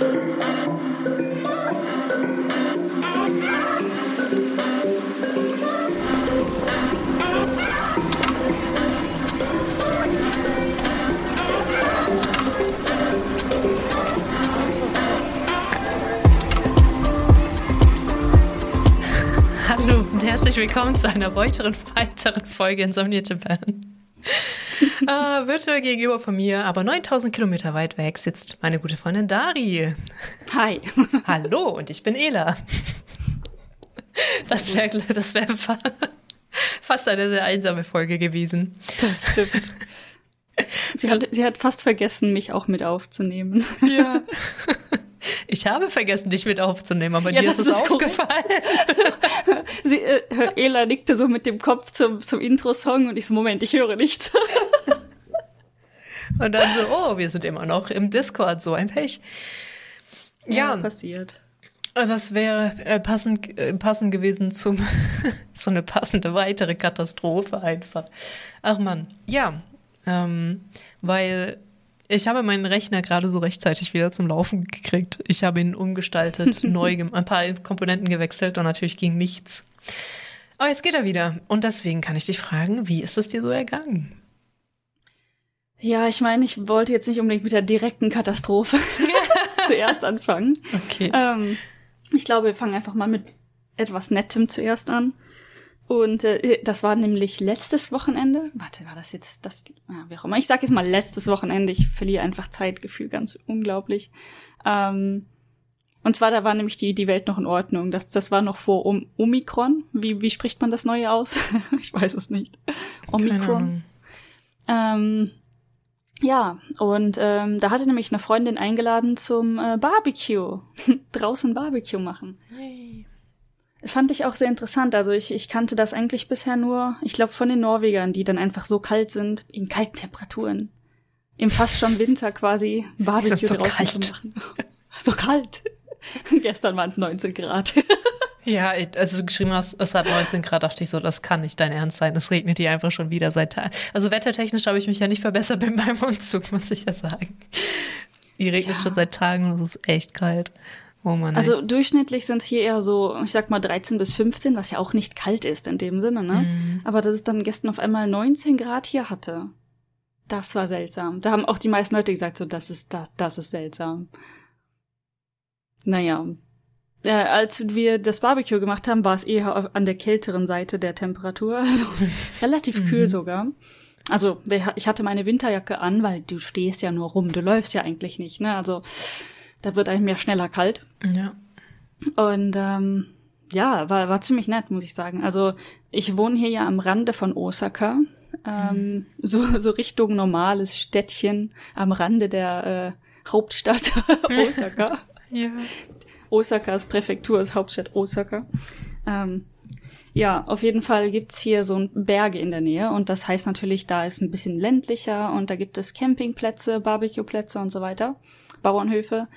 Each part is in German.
Hallo und herzlich willkommen zu einer weiteren, weiteren Folge Insomnia Japan. Äh, virtuell gegenüber von mir, aber 9000 Kilometer weit weg, sitzt meine gute Freundin Dari. Hi. Hallo und ich bin Ela. Das wäre das wär fast eine sehr einsame Folge gewesen. Das stimmt. Sie hat, sie hat fast vergessen, mich auch mit aufzunehmen. Ja. Ich habe vergessen, dich mit aufzunehmen, aber ja, dir ist es aufgefallen. Sie, äh, Ela nickte so mit dem Kopf zum, zum Intro-Song und ich so, Moment, ich höre nichts. und dann so, oh, wir sind immer noch im Discord, so ein Pech. Ja, ja passiert. Das wäre äh, passend, äh, passend gewesen zum so eine passende weitere Katastrophe einfach. Ach man, ja, ähm, weil ich habe meinen Rechner gerade so rechtzeitig wieder zum Laufen gekriegt. Ich habe ihn umgestaltet, neu, ein paar Komponenten gewechselt und natürlich ging nichts. Aber jetzt geht er wieder. Und deswegen kann ich dich fragen, wie ist es dir so ergangen? Ja, ich meine, ich wollte jetzt nicht unbedingt mit der direkten Katastrophe zuerst anfangen. Okay. Ähm, ich glaube, wir fangen einfach mal mit etwas Nettem zuerst an. Und äh, das war nämlich letztes Wochenende. Warte, war das jetzt das? Ja, wie auch immer. Ich sage jetzt mal letztes Wochenende. Ich verliere einfach Zeitgefühl ganz unglaublich. Ähm, und zwar, da war nämlich die, die Welt noch in Ordnung. Das, das war noch vor um, Omikron. Wie, wie spricht man das neue aus? ich weiß es nicht. Omikron. Ähm, ja, und ähm, da hatte nämlich eine Freundin eingeladen zum äh, Barbecue. Draußen Barbecue machen. Hey. Fand ich auch sehr interessant. Also ich, ich kannte das eigentlich bisher nur, ich glaube, von den Norwegern, die dann einfach so kalt sind, in kalten Temperaturen. Im fast schon Winter quasi Barbecue so draußen kalt. zu machen. so kalt. Gestern waren es 19 Grad. ja, als du geschrieben hast, es hat 19 Grad, dachte ich so, das kann nicht dein Ernst sein. Es regnet hier einfach schon wieder seit Tagen. Also wettertechnisch habe ich mich ja nicht verbessert bei meinem Umzug, muss ich ja sagen. Hier regnet ja. schon seit Tagen und es ist echt kalt. Oh Mann, also durchschnittlich sind es hier eher so, ich sag mal 13 bis 15, was ja auch nicht kalt ist in dem Sinne, ne? Mhm. Aber dass es dann gestern auf einmal 19 Grad hier hatte. Das war seltsam. Da haben auch die meisten Leute gesagt, so, das ist, das, das ist seltsam. Naja. Äh, als wir das Barbecue gemacht haben, war es eher an der kälteren Seite der Temperatur. Also relativ kühl mhm. sogar. Also ich hatte meine Winterjacke an, weil du stehst ja nur rum, du läufst ja eigentlich nicht, ne? Also da wird einem ja schneller kalt. Ja. Und ähm, ja, war, war ziemlich nett, muss ich sagen. Also ich wohne hier ja am Rande von Osaka. Ähm, mhm. so, so Richtung normales Städtchen am Rande der äh, Hauptstadt Osaka. ja. Osakas Präfektur ist Hauptstadt Osaka. Ähm, ja, auf jeden Fall gibt's hier so ein Berge in der Nähe und das heißt natürlich, da ist ein bisschen ländlicher und da gibt es Campingplätze, Barbecueplätze und so weiter. Bauernhöfe.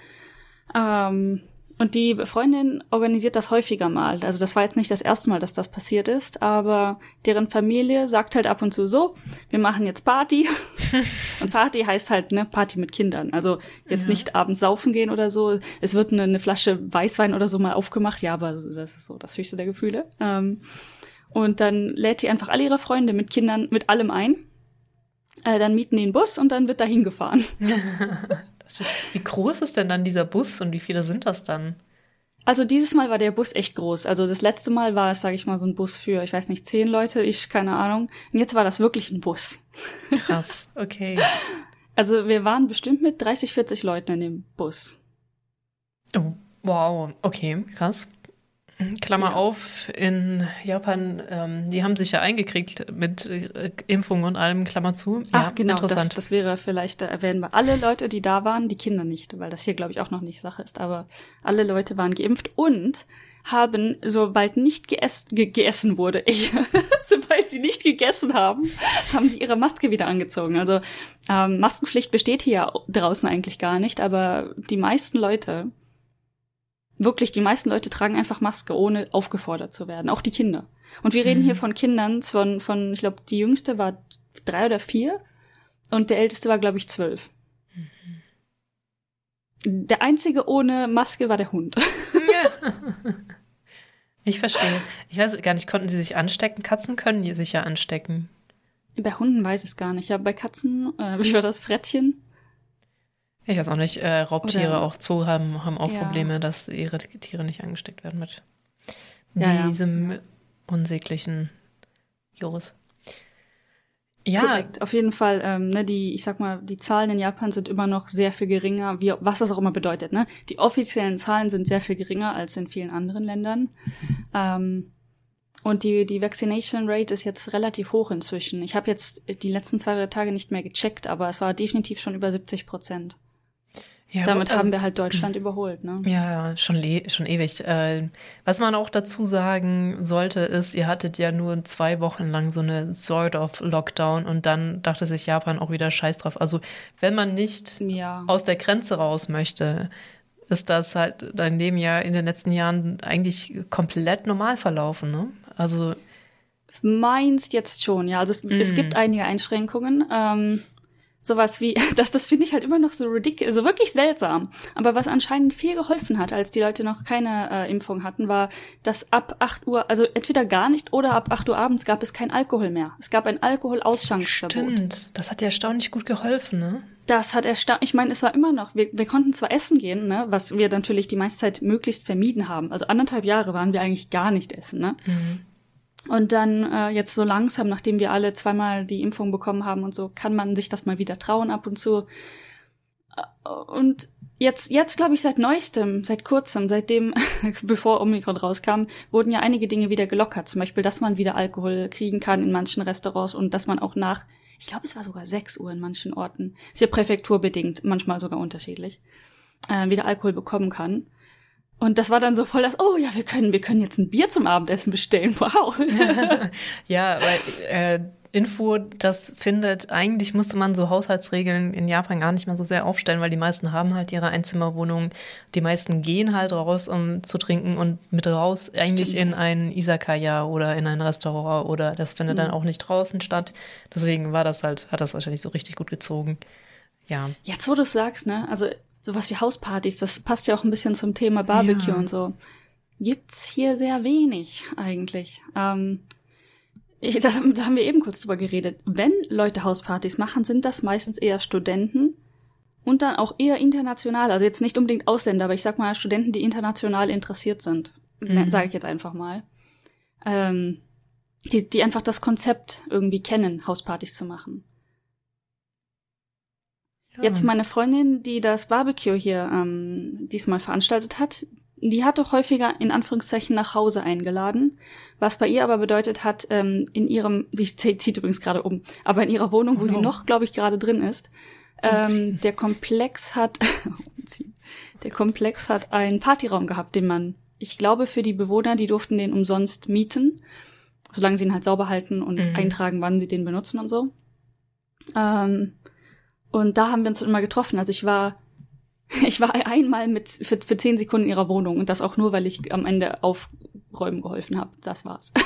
Ähm, und die Freundin organisiert das häufiger mal. Also das war jetzt nicht das erste Mal, dass das passiert ist, aber deren Familie sagt halt ab und zu so, wir machen jetzt Party. und Party heißt halt, ne, Party mit Kindern. Also jetzt ja. nicht abends saufen gehen oder so. Es wird eine, eine, Flasche Weißwein oder so mal aufgemacht. Ja, aber das ist so das höchste der Gefühle. Ähm, und dann lädt die einfach alle ihre Freunde mit Kindern, mit allem ein. Äh, dann mieten die einen Bus und dann wird dahin gefahren. Wie groß ist denn dann dieser Bus und wie viele sind das dann? Also dieses Mal war der Bus echt groß. Also das letzte Mal war es, sage ich mal, so ein Bus für, ich weiß nicht, zehn Leute, ich keine Ahnung. Und jetzt war das wirklich ein Bus. Krass, okay. Also wir waren bestimmt mit 30, 40 Leuten in dem Bus. Oh, wow, okay, krass. Klammer ja. auf, in Japan, ähm, die haben sich ja eingekriegt mit äh, Impfung und allem, Klammer zu. Ja, Ach, genau, interessant. Das, das wäre vielleicht, da erwähnen wir alle Leute, die da waren, die Kinder nicht, weil das hier, glaube ich, auch noch nicht Sache ist, aber alle Leute waren geimpft und haben, sobald nicht geess ge geessen wurde, sobald sie nicht gegessen haben, haben sie ihre Maske wieder angezogen. Also ähm, Maskenpflicht besteht hier draußen eigentlich gar nicht, aber die meisten Leute Wirklich, die meisten Leute tragen einfach Maske, ohne aufgefordert zu werden. Auch die Kinder. Und wir reden mhm. hier von Kindern, von, von ich glaube, die jüngste war drei oder vier und der älteste war, glaube ich, zwölf. Mhm. Der einzige ohne Maske war der Hund. Ja. Ich verstehe. Ich weiß gar nicht, konnten sie sich anstecken? Katzen können die sich ja anstecken. Bei Hunden weiß ich es gar nicht. Ja, bei Katzen, äh, wie war das Frettchen? Ich weiß auch nicht. Äh, Raubtiere Oder- auch Zoo haben, haben auch Ja. Probleme, dass ihre Tiere nicht angesteckt werden mit Ja, ja. diesem unsäglichen Virus. Ja, Korrekt. Auf jeden Fall, ähm, ne, die, ich sag mal, die Zahlen in Japan sind immer noch sehr viel geringer, wie, was das auch immer bedeutet, ne? Die offiziellen Zahlen sind sehr viel geringer als in vielen anderen Ländern. Ähm, und die, die Vaccination Rate ist jetzt relativ hoch inzwischen. Ich habe jetzt die letzten zwei drei Tage nicht mehr gecheckt, aber es war definitiv schon über 70 Prozent. Ja Damit gut, haben also- wir halt Deutschland überholt, ne? Ja, schon, schon ewig. Äh, was man auch dazu sagen sollte, ist, ihr hattet ja nur zwei Wochen lang so eine sort of Lockdown und dann dachte sich Japan auch wieder scheiß drauf. Also wenn man nicht Ja. aus der Grenze raus möchte, ist das halt dein Leben ja in den letzten Jahren eigentlich komplett normal verlaufen, ne? Also, Meins jetzt schon, ja. Also es, es Mm. gibt einige Einschränkungen. Ähm, sowas wie, das, das finde ich halt immer noch so ridiculous, so wirklich seltsam. Aber was anscheinend viel geholfen hat, als die Leute noch keine äh, Impfung hatten, war, dass ab 8 Uhr, also entweder gar nicht oder ab 8 Uhr abends gab es kein Alkohol mehr. Es gab ein Alkoholausschanksverbot. stimmt. Das hat ja erstaunlich gut geholfen, ne? Das hat erstaunt. Ich meine, es war immer noch, wir, wir konnten zwar essen gehen, ne, was wir natürlich die meiste Zeit möglichst vermieden haben. Also anderthalb Jahre waren wir eigentlich gar nicht essen, ne? Und dann äh, jetzt so langsam, nachdem wir alle zweimal die Impfung bekommen haben und so, kann man sich das mal wieder trauen ab und zu. Äh, Und jetzt, jetzt glaube ich, seit neuestem, seit kurzem, seitdem, bevor Omikron rauskam, wurden ja einige Dinge wieder gelockert. Zum Beispiel, dass man wieder Alkohol kriegen kann in manchen Restaurants und dass man auch nach, ich glaube, es war sogar 6 Uhr in manchen Orten, ist ja präfekturbedingt, manchmal sogar unterschiedlich, äh, wieder Alkohol bekommen kann. Und das war dann so voll das, oh ja, wir können, wir können jetzt ein Bier zum Abendessen bestellen. Wow. Ja, weil äh, Info, das findet, eigentlich musste man so Haushaltsregeln in Japan gar nicht mehr so sehr aufstellen, weil die meisten haben halt ihre Einzimmerwohnung. Die meisten gehen halt raus, um zu trinken und mit raus eigentlich Stimmt. in ein Izakaya oder in ein Restaurant oder das findet dann auch nicht draußen statt. Deswegen war das halt, hat das wahrscheinlich so richtig gut gezogen. Ja. Jetzt, wo du sagst, ne, also sowas wie Hauspartys, das passt ja auch ein bisschen zum Thema Barbecue Ja. und so. Gibt's hier sehr wenig eigentlich. Ähm, ich, da, da haben wir eben kurz drüber geredet. Wenn Leute Hauspartys machen, sind das meistens eher Studenten und dann auch eher international. Also jetzt nicht unbedingt Ausländer, aber ich sag mal Studenten, die international interessiert sind. Mhm. Sage ich jetzt einfach mal. Ähm, die, die einfach das Konzept irgendwie kennen, Hauspartys zu machen. Jetzt meine Freundin, die das Barbecue hier ähm, diesmal veranstaltet hat, die hat doch häufiger in Anführungszeichen nach Hause eingeladen, was bei ihr aber bedeutet hat, ähm, in ihrem, sie zieht, übrigens gerade um, aber in ihrer Wohnung, wo sie Oh. noch, glaube ich, gerade drin ist, ähm, der Komplex hat, der Komplex hat einen Partyraum gehabt, den man, ich glaube, für die Bewohner, die durften den umsonst mieten, solange sie ihn halt sauber halten und Mhm. eintragen, wann sie den benutzen und so. Ähm, und da haben wir uns immer getroffen. Also ich war, ich war einmal mit für, für zehn Sekunden in ihrer Wohnung und das auch nur, weil ich am Ende aufräumen geholfen habe. Das war's.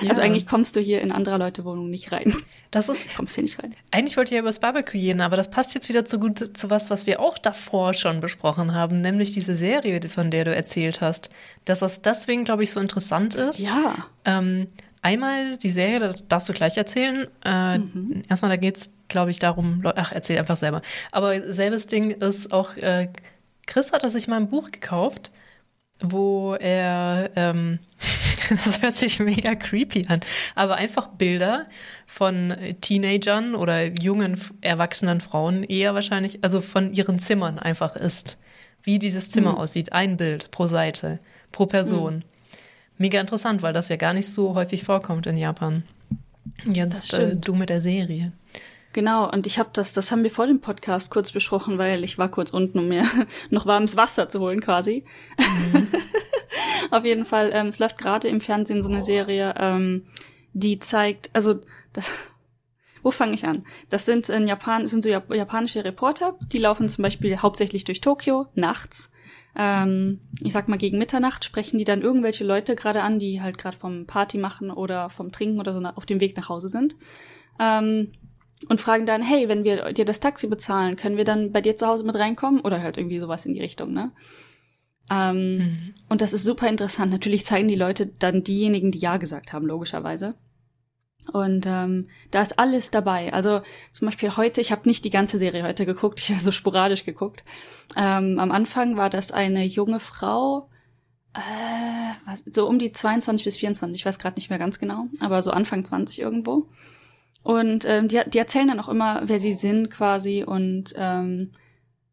Also Ja. eigentlich kommst du hier in anderer Leute Wohnung nicht rein. Das ist, Kommst hier nicht rein. eigentlich wollte ich ja über das Barbecue reden, aber das passt jetzt wieder zu gut zu was, was wir auch davor schon besprochen haben, nämlich diese Serie, von der du erzählt hast. Dass das deswegen, glaube ich, so interessant ist. Ja. Ähm, einmal die Serie, das darfst du gleich erzählen. Äh, Erstmal, da geht's, glaube ich, darum, ach, erzähl einfach selber. Aber selbes Ding ist auch, äh, Chris hat sich mal ein Buch gekauft, wo er, ähm, das hört sich mega creepy an, aber einfach Bilder von Teenagern oder jungen, erwachsenen Frauen eher wahrscheinlich, also von ihren Zimmern einfach ist. Wie dieses Zimmer aussieht. Ein Bild pro Seite, pro Person. Mega interessant, weil das ja gar nicht so häufig vorkommt in Japan. Das Jetzt äh, du mit der Serie. Genau, und ich habe das, das haben wir vor dem Podcast kurz besprochen, weil ich war kurz unten, um mir noch warmes Wasser zu holen quasi. Auf jeden Fall, ähm, es läuft gerade im Fernsehen so eine Serie, ähm, die zeigt, also das, wo fange ich an? Das sind in Japan, sind so Jap japanische Reporter, die laufen zum Beispiel hauptsächlich durch Tokio nachts. Ähm, ich sag mal gegen Mitternacht sprechen die dann irgendwelche Leute gerade an, die halt gerade vom Party machen oder vom Trinken oder so auf dem Weg nach Hause sind. Ähm, und fragen dann, hey, wenn wir dir das Taxi bezahlen, können wir dann bei dir zu Hause mit reinkommen? Oder halt irgendwie sowas in die Richtung, ne? Ähm, mhm. Und das ist super interessant. Natürlich zeigen die Leute dann diejenigen, die Ja gesagt haben, logischerweise. Und ähm, da ist alles dabei. Also zum Beispiel heute, ich habe nicht die ganze Serie heute geguckt, ich habe so sporadisch geguckt. Ähm, am Anfang war das eine junge Frau, äh, was, so um die 22 bis 24, ich weiß gerade nicht mehr ganz genau, aber so Anfang 20 irgendwo. Und ähm, die, die erzählen dann auch immer, wer sie sind quasi und ähm,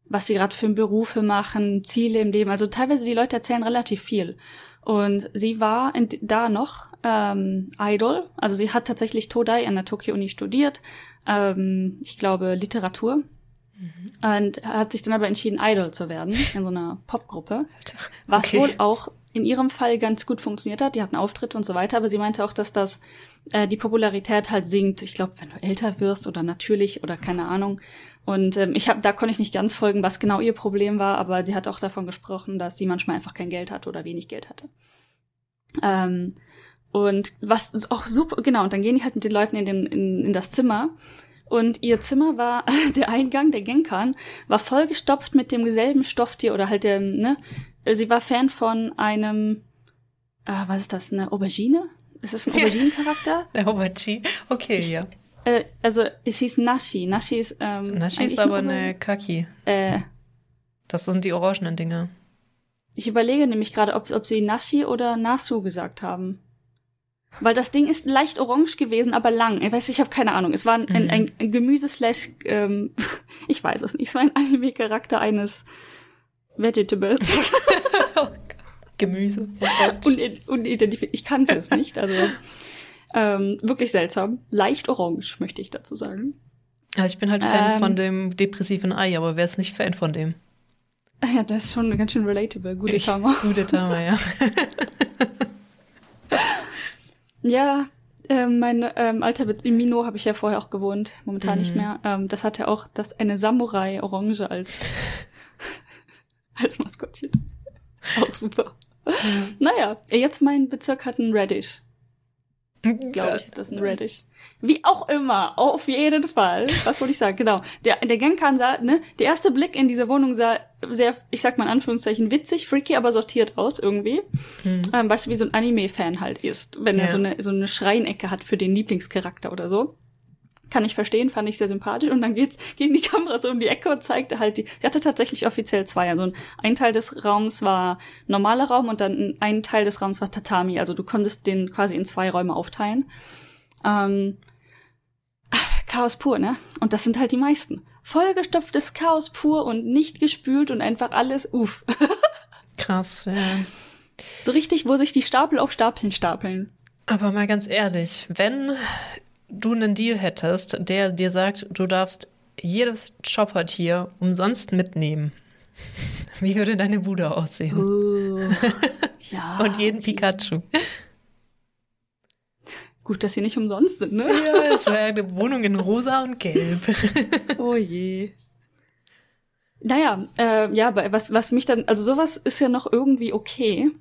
was sie gerade für Berufe machen, Ziele im Leben. Also teilweise die Leute erzählen relativ viel. Und sie war in, da noch ähm, Idol. Also sie hat tatsächlich Todai an der Tokyo Uni studiert. Ähm, ich glaube Literatur. Mhm. Und hat sich dann aber entschieden, Idol zu werden in so einer Popgruppe. Was okay. wohl auch in ihrem Fall ganz gut funktioniert hat. Die hatten Auftritte und so weiter, aber sie meinte auch, dass das äh, die Popularität halt sinkt. Ich glaube, wenn du älter wirst oder natürlich oder keine Ahnung. Und ähm, ich habe, da konnte ich nicht ganz folgen, was genau ihr Problem war, aber sie hat auch davon gesprochen, dass sie manchmal einfach kein Geld hatte oder wenig Geld hatte. Ähm, und was auch super, genau, und dann gehen die halt mit den Leuten in, den, in, in das Zimmer. Und ihr Zimmer war, der Eingang, der Genkan, war vollgestopft mit dem selben Stofftier oder halt dem, ne? Sie war Fan von einem, äh, was ist das, eine Aubergine? Ist das ein Aubergine-Charakter? Eine Aubergine, okay, ich, ja. Äh, also, es hieß Nashi. Nashi ist, ähm, Nashi ist aber eine Kaki. Äh, das sind die orangenen Dinger. Ich überlege nämlich gerade, ob, ob sie Nashi oder Nasu gesagt haben. Weil das Ding ist leicht orange gewesen, aber lang. Ich weiß, ich habe keine Ahnung. Es war ein, mhm. ein, ein Gemüse-slash, ähm, ich weiß es nicht, es war ein Anime-Charakter eines Vegetables. Gemüse. Unidentifiziert. Ich kannte es nicht, also ähm, wirklich seltsam. Leicht orange, möchte ich dazu sagen. Ja, ich bin halt Fan ähm, von dem depressiven Ei, aber wer ist nicht Fan von dem? Ja, das ist schon ganz schön relatable. Gute Tama. Gute Tama, ja. Ja, ähm, mein ähm, alter Bet in Mino habe ich ja vorher auch gewohnt, momentan mhm. nicht mehr. Ähm, das hatte auch das eine Samurai Orange als als Maskottchen. Auch super. Mhm. Naja, jetzt mein Bezirk hat einen Radish. Glaube ich, ist das ein Radish. Wie auch immer, auf jeden Fall. Was wollte ich sagen? Genau. Der, der Genkan sah, ne, der erste Blick in diese Wohnung sah sehr, ich sag mal in Anführungszeichen, witzig, freaky, aber sortiert aus irgendwie. Hm. Ähm, weißt du, wie so ein Anime-Fan halt ist, wenn ja. er so eine, so eine Schreinecke hat für den Lieblingscharakter oder so. Kann ich verstehen, fand ich sehr sympathisch. Und dann geht's gegen die Kamera so um die Ecke und zeigte halt die. Die hatte tatsächlich offiziell zwei. Also ein Teil des Raums war normaler Raum und dann ein Teil des Raums war Tatami. Also du konntest den quasi in zwei Räume aufteilen. Ähm, Chaos pur, ne? Und das sind halt die meisten. Vollgestopftes Chaos pur und nicht gespült und einfach alles uff. Krass, ja. So richtig, wo sich die Stapel auf Stapeln stapeln. Aber mal ganz ehrlich, wenn du einen Deal hättest, der dir sagt, du darfst jedes Chopper-Tier umsonst mitnehmen, wie würde deine Bude aussehen? Uh, ja. Und jeden Pikachu. Gut, dass sie nicht umsonst sind, ne? Ja, es wäre eine Wohnung in rosa und gelb. oh je. Naja, äh, ja, was, was mich dann, also sowas ist ja noch irgendwie okay.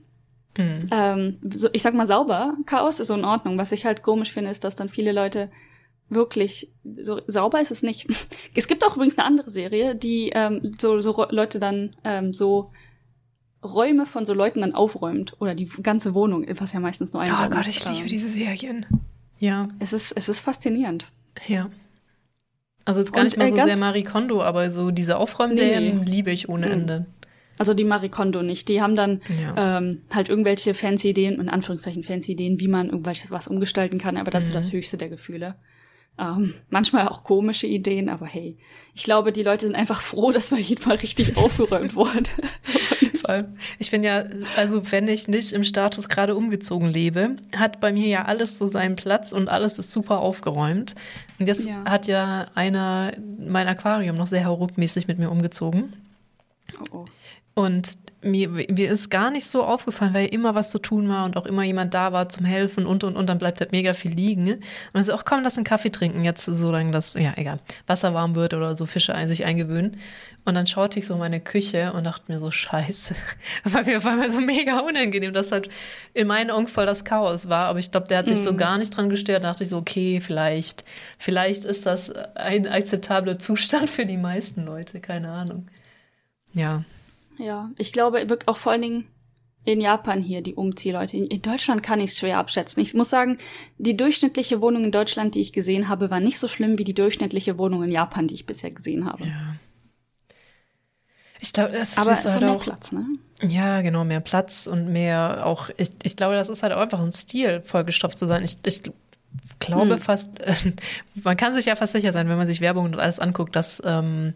Mhm. Ähm, so, ich sag mal sauber, Chaos ist so in Ordnung. Was ich halt komisch finde, ist, dass dann viele Leute wirklich so sauber ist es nicht. Es gibt auch übrigens eine andere Serie, die ähm, so, so Leute dann ähm, so Räume von so Leuten dann aufräumt oder die ganze Wohnung, was ja meistens nur ein Oh Raum Gott, ich liebe diese Serien. Ja. Es ist es ist faszinierend. Ja. Also jetzt gar Und, nicht mal so äh, sehr Marie Kondo, aber so diese Aufräumserien nee, nee. liebe ich ohne hm. Ende. Also die Marie Kondo nicht. Die haben dann ja. ähm, halt irgendwelche fancy Ideen, in Anführungszeichen fancy Ideen, wie man irgendwelches was umgestalten kann, aber das mhm. ist das höchste der Gefühle. Ähm, manchmal auch komische Ideen, aber hey, ich glaube, die Leute sind einfach froh, dass bei jedem Mal richtig aufgeräumt wurde. Voll. Ich bin ja, also wenn ich nicht im Status gerade umgezogen lebe, hat bei mir ja alles so seinen Platz und alles ist super aufgeräumt. Und jetzt ja. hat ja einer mein Aquarium noch sehr hauruckmäßig mit mir umgezogen. Oh, oh. Und mir, mir ist gar nicht so aufgefallen, weil immer was zu tun war und auch immer jemand da war zum Helfen und und und dann bleibt halt mega viel liegen. Und dann so, ach komm, lass einen Kaffee trinken, jetzt so lange das, ja, egal, Wasser warm wird oder so Fische sich eingewöhnen. Und dann schaute ich so meine Küche und dachte mir so, scheiße. Weil mir war mir so mega unangenehm, dass halt in meinen Augen voll das Chaos war. Aber ich glaube, der hat sich mm. so mhm. gar nicht dran gestört. Da dachte ich so, okay, vielleicht, vielleicht ist das ein akzeptabler Zustand für die meisten Leute, keine Ahnung. Ja. Ja, ich glaube auch vor allen Dingen in Japan hier, die Umziehleute. In Deutschland kann ich es schwer abschätzen. Ich muss sagen, die durchschnittliche Wohnung in Deutschland, die ich gesehen habe, war nicht so schlimm wie die durchschnittliche Wohnung in Japan, die ich bisher gesehen habe. Ja. Ich glaube, das Aber ist halt mehr auch, Platz, ne? Ja, genau, mehr Platz und mehr auch, ich, ich glaube, das ist halt auch einfach ein Stil, vollgestopft zu sein. Ich, ich glaube hm. fast, man kann sich ja fast sicher sein, wenn man sich Werbung und alles anguckt, dass ähm,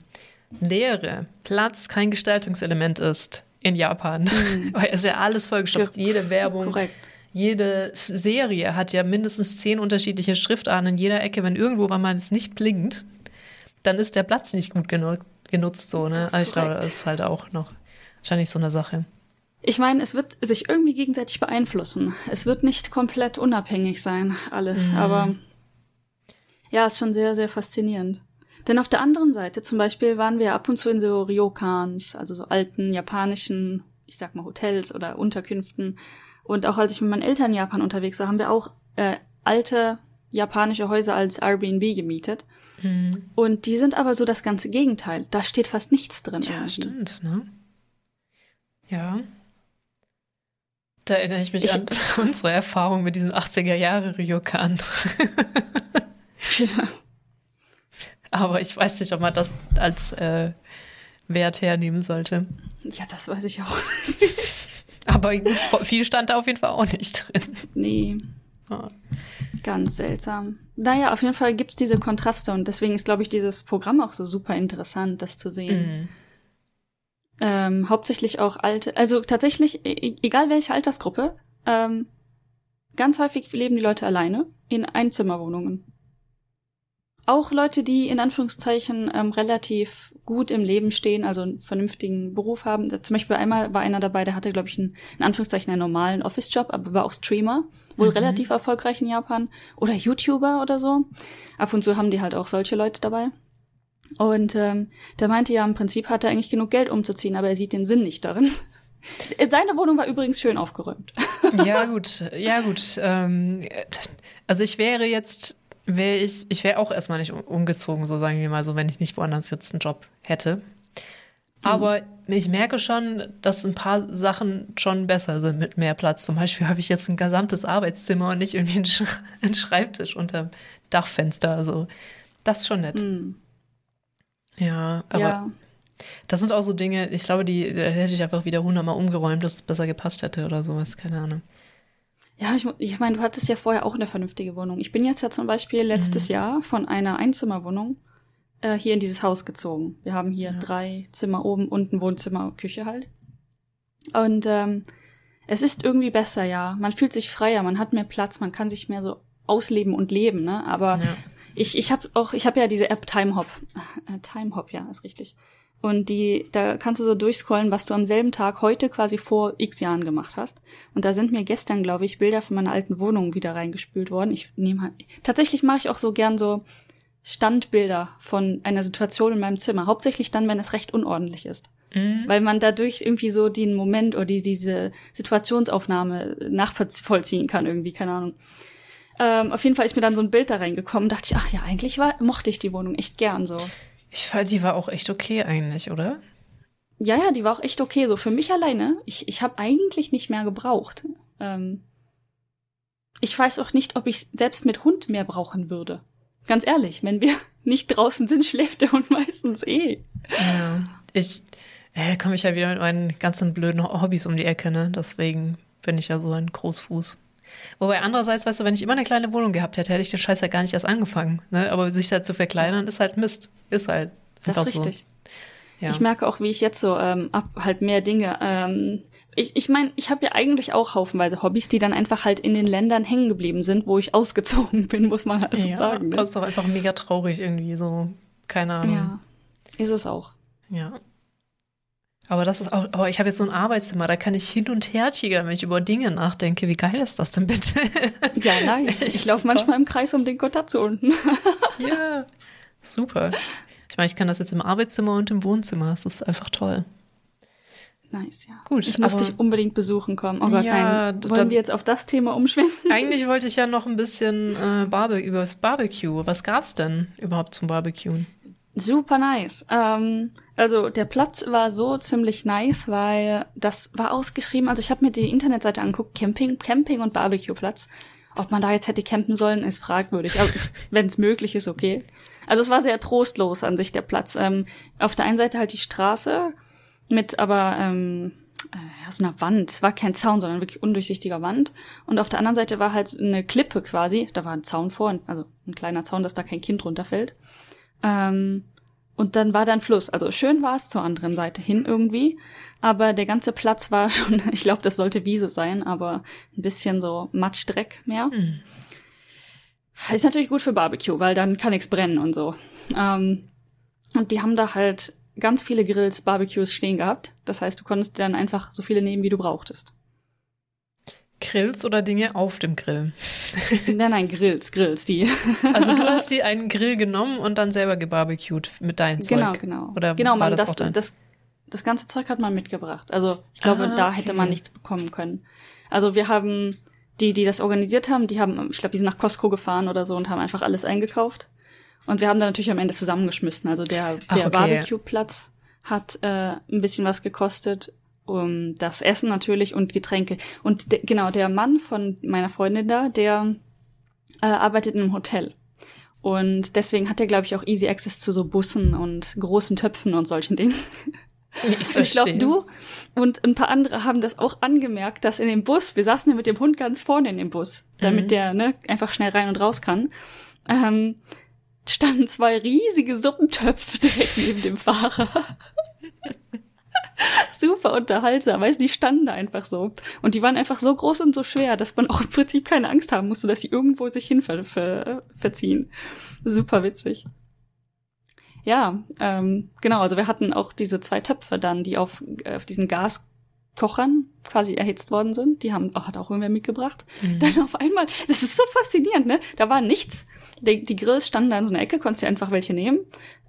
Leere, Platz kein Gestaltungselement ist in Japan. Mhm. Weil es ja alles vollgestopft, ja. jede Werbung. Korrekt. Jede Serie hat ja mindestens zehn unterschiedliche Schriftarten in jeder Ecke. Wenn irgendwo mal es nicht blinkt, dann ist der Platz nicht gut genug genutzt, so, ne? Also ich glaube, das ist halt auch noch wahrscheinlich so eine Sache. Ich meine, es wird sich irgendwie gegenseitig beeinflussen. Es wird nicht komplett unabhängig sein, alles. Mhm. Aber ja, ist schon sehr, sehr faszinierend. Denn auf der anderen Seite, zum Beispiel, waren wir ab und zu in so Ryokans, also so alten japanischen, ich sag mal, Hotels oder Unterkünften. Und auch als ich mit meinen Eltern in Japan unterwegs war, haben wir auch äh, alte japanische Häuser als Airbnb gemietet. Mhm. Und die sind aber so das ganze Gegenteil. Da steht fast nichts drin. Ja, irgendwie. stimmt, ne? Ja. Da erinnere ich mich ich, an unsere Erfahrung mit diesem 80er Jahre Ryokan. ja. Aber ich weiß nicht, ob man das als äh, Wert hernehmen sollte. Ja, das weiß ich auch. Aber viel stand da auf jeden Fall auch nicht drin. Nee. Oh. Ganz seltsam. Naja, auf jeden Fall gibt's diese Kontraste und deswegen ist, glaube ich, dieses Programm auch so super interessant, das zu sehen. Mhm. Ähm, hauptsächlich auch alte, also tatsächlich, e, e, egal welche Altersgruppe, ähm, ganz häufig leben die Leute alleine in Einzimmerwohnungen. Auch Leute, die in Anführungszeichen ähm, relativ gut im Leben stehen, also einen vernünftigen Beruf haben. Zum Beispiel einmal war einer dabei, der hatte, glaube ich, einen, in Anführungszeichen einen normalen Office-Job, aber war auch Streamer, wohl mhm. relativ erfolgreich in Japan. Oder YouTuber oder so. Ab und zu haben die halt auch solche Leute dabei. Und ähm, der meinte ja, im Prinzip hat er eigentlich genug Geld umzuziehen, aber er sieht den Sinn nicht darin. Seine Wohnung war übrigens schön aufgeräumt. Ja, gut, ja, gut. Ähm, also ich wäre jetzt wäre ich, ich wäre auch erstmal nicht umgezogen, so sagen wir mal so, wenn ich nicht woanders jetzt einen Job hätte. Aber mhm. ich merke schon, dass ein paar Sachen schon besser sind mit mehr Platz. Zum Beispiel habe ich jetzt ein gesamtes Arbeitszimmer und nicht irgendwie einen, Schreibtisch unter Dachfenster. Also das ist schon nett. Mhm. Ja, aber ja. das sind auch so Dinge, ich glaube, die hätte ich einfach wieder hundertmal umgeräumt, dass es besser gepasst hätte oder sowas, keine Ahnung. Ja, ich, ich meine, du hattest ja vorher auch eine vernünftige Wohnung. Ich bin jetzt ja zum Beispiel letztes mhm. Jahr von einer Einzimmerwohnung äh, hier in dieses Haus gezogen. Wir haben hier ja. drei Zimmer oben und ein Wohnzimmer, Küche halt. Und ähm, es ist irgendwie besser, ja. Man fühlt sich freier, man hat mehr Platz, man kann sich mehr so ausleben und leben, ne? Aber ja. ich, ich habe auch, ich habe ja diese App Timehop. Äh, Timehop, ja, ist richtig. Und die, da kannst du so durchscrollen, was du am selben Tag heute quasi vor x Jahren gemacht hast. Und da sind mir gestern, glaube ich, Bilder von meiner alten Wohnung wieder reingespült worden. Ich nehme halt, tatsächlich mache ich auch so gern so Standbilder von einer Situation in meinem Zimmer. Hauptsächlich dann, wenn es recht unordentlich ist. Mhm. Weil man dadurch irgendwie so den Moment oder die, diese Situationsaufnahme nachvollziehen kann irgendwie, keine Ahnung. Ähm, auf jeden Fall ist mir dann so ein Bild da reingekommen, dachte ich, ach ja, eigentlich war, mochte ich die Wohnung echt gern so. Ich fand, die war auch echt okay eigentlich, oder? Ja, ja, die war auch echt okay. So für mich alleine. Ich, ich habe eigentlich nicht mehr gebraucht. Ähm, ich weiß auch nicht, ob ich selbst mit Hund mehr brauchen würde. Ganz ehrlich, wenn wir nicht draußen sind, schläft der Hund meistens eh. Ja, ich äh, komme ich ja wieder mit meinen ganzen blöden Hobbys um die Ecke, ne? Deswegen bin ich ja so ein Großfuß. Wobei andererseits, weißt du, wenn ich immer eine kleine Wohnung gehabt hätte, hätte ich den Scheiß ja gar nicht erst angefangen. Ne? Aber sich halt zu verkleinern, ist halt Mist. Ist halt. Das ist richtig. So. Ja. Ich merke auch, wie ich jetzt so ähm, ab halt mehr Dinge. Ähm, ich ich meine, ich habe ja eigentlich auch haufenweise Hobbys, die dann einfach halt in den Ländern hängen geblieben sind, wo ich ausgezogen bin, muss man halt so ja, sagen. Ne? Das ist doch einfach mega traurig irgendwie so. Keine Ahnung. Ja, ist es auch. Ja. Aber das ist auch, oh, ich habe jetzt so ein Arbeitszimmer, da kann ich hin und her tigern, wenn ich über Dinge nachdenke. Wie geil ist das denn bitte? Ja, nice. Ich laufe manchmal im Kreis um den Kotatsu unten. ja, super. Ich meine, ich kann das jetzt im Arbeitszimmer und im Wohnzimmer. Das ist einfach toll. Nice, ja. Gut, ich muss aber- dich unbedingt besuchen kommen. Oh Gott, Ja, nein. Wollen dann- wir jetzt auf das Thema umschwenken? Eigentlich wollte ich ja noch ein bisschen äh, Barbe über das Barbecue. Was gab's denn überhaupt zum Barbecuen? Super nice. Ähm, also der Platz war so ziemlich nice, weil das war ausgeschrieben. Also ich habe mir die Internetseite angeguckt, Camping, Camping und Barbecue-Platz. Ob man da jetzt hätte campen sollen, ist fragwürdig. Aber wenn es möglich ist, okay. Also es war sehr trostlos an sich der Platz. Ähm, auf der einen Seite halt die Straße mit aber ähm, äh, ja, so einer Wand. Es war kein Zaun, sondern wirklich undurchsichtiger Wand. Und auf der anderen Seite war halt eine Klippe quasi. Da war ein Zaun vor, also ein kleiner Zaun, dass da kein Kind runterfällt. Ähm, und dann war da ein Fluss. Also schön war es zur anderen Seite hin irgendwie. Aber der ganze Platz war schon, ich glaube, das sollte Wiese sein, aber ein bisschen so Matschdreck mehr. Ist natürlich gut für Barbecue, weil dann kann nichts brennen und so. Ähm, und die haben da halt ganz viele Grills, Barbecues stehen gehabt. Das heißt, du konntest dann einfach so viele nehmen, wie du brauchtest. Grills oder Dinge auf dem Grill? nein, nein, Grills, Grills, die. Also du hast dir einen Grill genommen und dann selber gebarbecued mit deinem Zeug. Genau, genau. Oder genau, man, das das, das, das ganze Zeug hat man mitgebracht. Also ich glaube, Ah, da okay. hätte man nichts bekommen können. Also wir haben, die, die das organisiert haben, die haben, ich glaube, die sind nach Costco gefahren oder so und haben einfach alles eingekauft. Und wir haben dann natürlich am Ende zusammengeschmissen. Also der, der okay. Barbecue-Platz hat äh, ein bisschen was gekostet. Um das Essen natürlich und Getränke. Und de, genau, der Mann von meiner Freundin da, der äh, arbeitet in einem Hotel. Und deswegen hat er, glaube ich, auch Easy Access zu so Bussen und großen Töpfen und solchen Dingen. Ich ich glaube, du und ein paar andere haben das auch angemerkt, dass in dem Bus, wir saßen ja mit dem Hund ganz vorne in dem Bus, damit Mhm. der ne, einfach schnell rein und raus kann, ähm, standen zwei riesige Suppentöpfe direkt neben dem Fahrer. Super unterhaltsam, weißt du, die standen da einfach so. Und die waren einfach so groß und so schwer, dass man auch im Prinzip keine Angst haben musste, dass sie irgendwo sich hin ver ver verziehen. Super witzig. Ja, ähm, genau, also wir hatten auch diese zwei Töpfe dann, die auf, äh, auf diesen Gaskochern quasi erhitzt worden sind. Die haben, oh, hat auch irgendwer mitgebracht. Mhm. Dann auf einmal, das ist so faszinierend, ne? Da war nichts. Die, die Grills standen da in so einer Ecke, konntest dir einfach welche nehmen.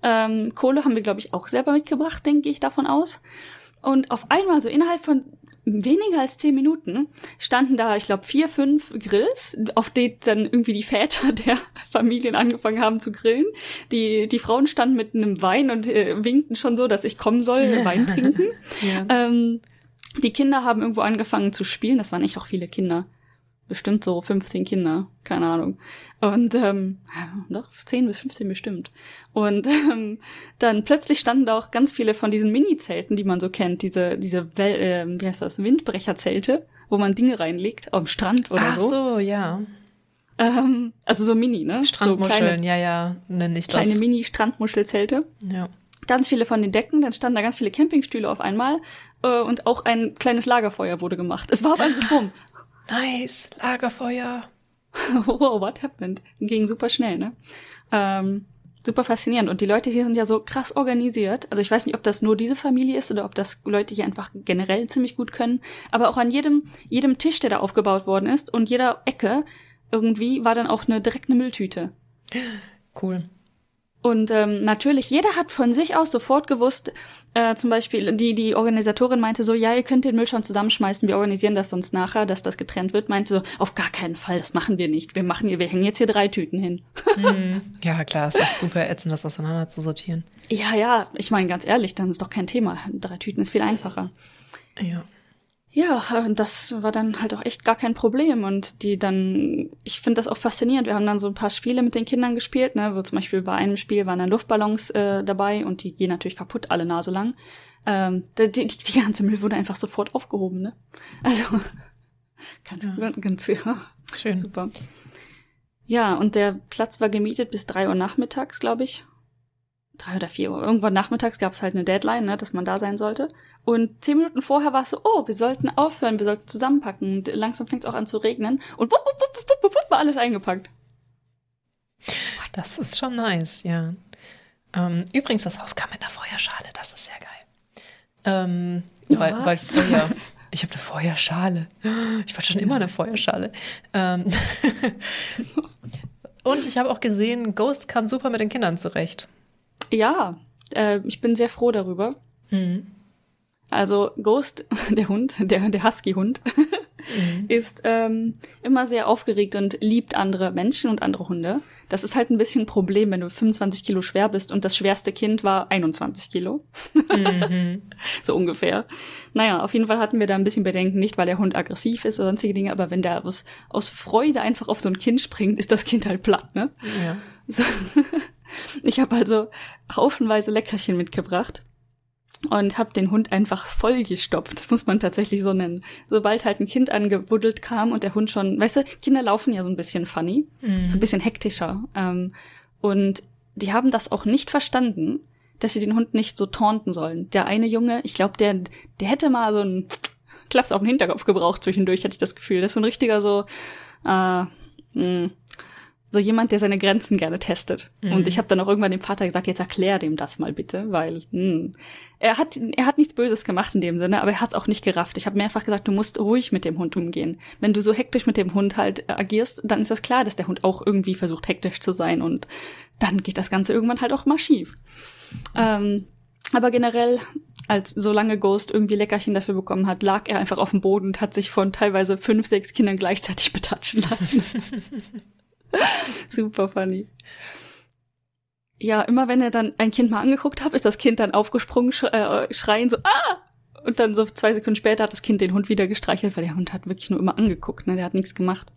Ähm, Kohle haben wir, glaube ich, auch selber mitgebracht, denke ich davon aus. Und auf einmal, so innerhalb von weniger als zehn Minuten, standen da, ich glaube, vier, fünf Grills, auf denen dann irgendwie die Väter der Familien angefangen haben zu grillen. Die, die Frauen standen mit einem Wein und äh, winkten schon so, dass ich kommen soll, Wein trinken. Ja. Ähm, die Kinder haben irgendwo angefangen zu spielen. Das waren echt auch viele Kinder. Bestimmt so 15 Kinder, keine Ahnung. Und ähm, doch, 10 bis 15 bestimmt. Und ähm, dann plötzlich standen da auch ganz viele von diesen Mini-Zelten, die man so kennt, diese, diese Wel äh, wie heißt das, Windbrecherzelte, wo man Dinge reinlegt, am Strand oder Ach so. so, ja. Ähm, also so Mini, ne? so Strandmuscheln, kleine, ja, ja, nenne ich das. kleine Mini-Strandmuschelzelte. ja. ganz viele von den Decken, dann standen da ganz viele Campingstühle auf einmal äh, und auch ein kleines Lagerfeuer wurde gemacht. Es war auf einmal so, bumm. Nice, Lagerfeuer. wow, what happened? Ging super schnell, ne? Ähm, super faszinierend. Und die Leute hier sind ja so krass organisiert. Also ich weiß nicht, ob das nur diese Familie ist oder ob das Leute hier einfach generell ziemlich gut können. Aber auch an jedem, jedem Tisch, der da aufgebaut worden ist und jeder Ecke irgendwie war dann auch eine direkt eine Mülltüte. Cool. Und ähm, natürlich, jeder hat von sich aus sofort gewusst, äh, zum Beispiel, die, die Organisatorin meinte so, ja, ihr könnt den Müll schon zusammenschmeißen, wir organisieren das sonst nachher, dass das getrennt wird, meinte so, auf gar keinen Fall, das machen wir nicht. Wir machen hier, wir hängen jetzt hier drei Tüten hin. Mhm. Ja, klar, es ist super ätzend, das auseinander zu sortieren. Ja, ja, ich meine ganz ehrlich, dann ist doch kein Thema. Drei Tüten ist viel einfacher. Ja. Ja, und das war dann halt auch echt gar kein Problem. Und die dann, ich finde das auch faszinierend. Wir haben dann so ein paar Spiele mit den Kindern gespielt, ne, wo zum Beispiel bei einem Spiel waren dann Luftballons äh, dabei und die gehen natürlich kaputt, alle Nase lang. Ähm, die, die, die ganze Müll wurde einfach sofort aufgehoben, ne? Also ganz, Ja. ganz ja, Schön. super. Ja, und der Platz war gemietet bis drei Uhr nachmittags, glaube ich. Drei oder vier Uhr. Irgendwann nachmittags gab es halt eine Deadline, ne, dass man da sein sollte. Und zehn Minuten vorher war es so, oh, wir sollten aufhören, wir sollten zusammenpacken. Und langsam fängt es auch an zu regnen. Und wupp, wupp, wupp, wupp, wupp, wupp, war alles eingepackt. Das ist schon nice, ja. Ähm, übrigens, das Haus kam mit einer Feuerschale, das ist sehr geil. Ähm, weil, weil Feuer. Ich habe eine Feuerschale. Ich war schon immer eine Feuerschale. Ähm, und ich habe auch gesehen, Ghost kam super mit den Kindern zurecht. Ja, äh, ich bin sehr froh darüber. Mhm. Also Ghost, der Hund, der, der Husky-Hund, mhm. ist ähm, immer sehr aufgeregt und liebt andere Menschen und andere Hunde. Das ist halt ein bisschen ein Problem, wenn du 25 Kilo schwer bist und das schwerste Kind war 21 Kilo. Mhm. so ungefähr. Naja, auf jeden Fall hatten wir da ein bisschen Bedenken, nicht weil der Hund aggressiv ist oder sonstige Dinge, aber wenn der aus, aus Freude einfach auf so ein Kind springt, ist das Kind halt platt, ne? Ja. So. Ich habe also haufenweise Leckerchen mitgebracht und habe den Hund einfach vollgestopft. Das muss man tatsächlich so nennen. Sobald halt ein Kind angebuddelt kam und der Hund schon, weißt du, Kinder laufen ja so ein bisschen funny, Mhm. so ein bisschen hektischer. Ähm, und die haben das auch nicht verstanden, dass sie den Hund nicht so taunten sollen. Der eine Junge, ich glaube, der, der hätte mal so einen Klaps auf den Hinterkopf gebraucht zwischendurch, hatte ich das Gefühl. Das ist so ein richtiger so, äh, mh, so jemand, der seine Grenzen gerne testet. Mhm. Und ich habe dann auch irgendwann dem Vater gesagt, jetzt erklär dem das mal bitte, weil hm, er hat er hat nichts Böses gemacht in dem Sinne, aber er hat es auch nicht gerafft. Ich habe mehrfach gesagt, du musst ruhig mit dem Hund umgehen. Wenn du so hektisch mit dem Hund halt äh, agierst, dann ist das klar, dass der Hund auch irgendwie versucht hektisch zu sein und dann geht das Ganze irgendwann halt auch mal schief. Ähm, aber generell, als solange Ghost irgendwie Leckerchen dafür bekommen hat, lag er einfach auf dem Boden und hat sich von teilweise fünf, sechs Kindern gleichzeitig betatschen lassen. Super funny. Ja, immer wenn er dann ein Kind mal angeguckt hat, ist das Kind dann aufgesprungen, sch äh, schreien so, ah! Und dann so zwei Sekunden später hat das Kind den Hund wieder gestreichelt, weil der Hund hat wirklich nur immer angeguckt, ne? Der hat nichts gemacht.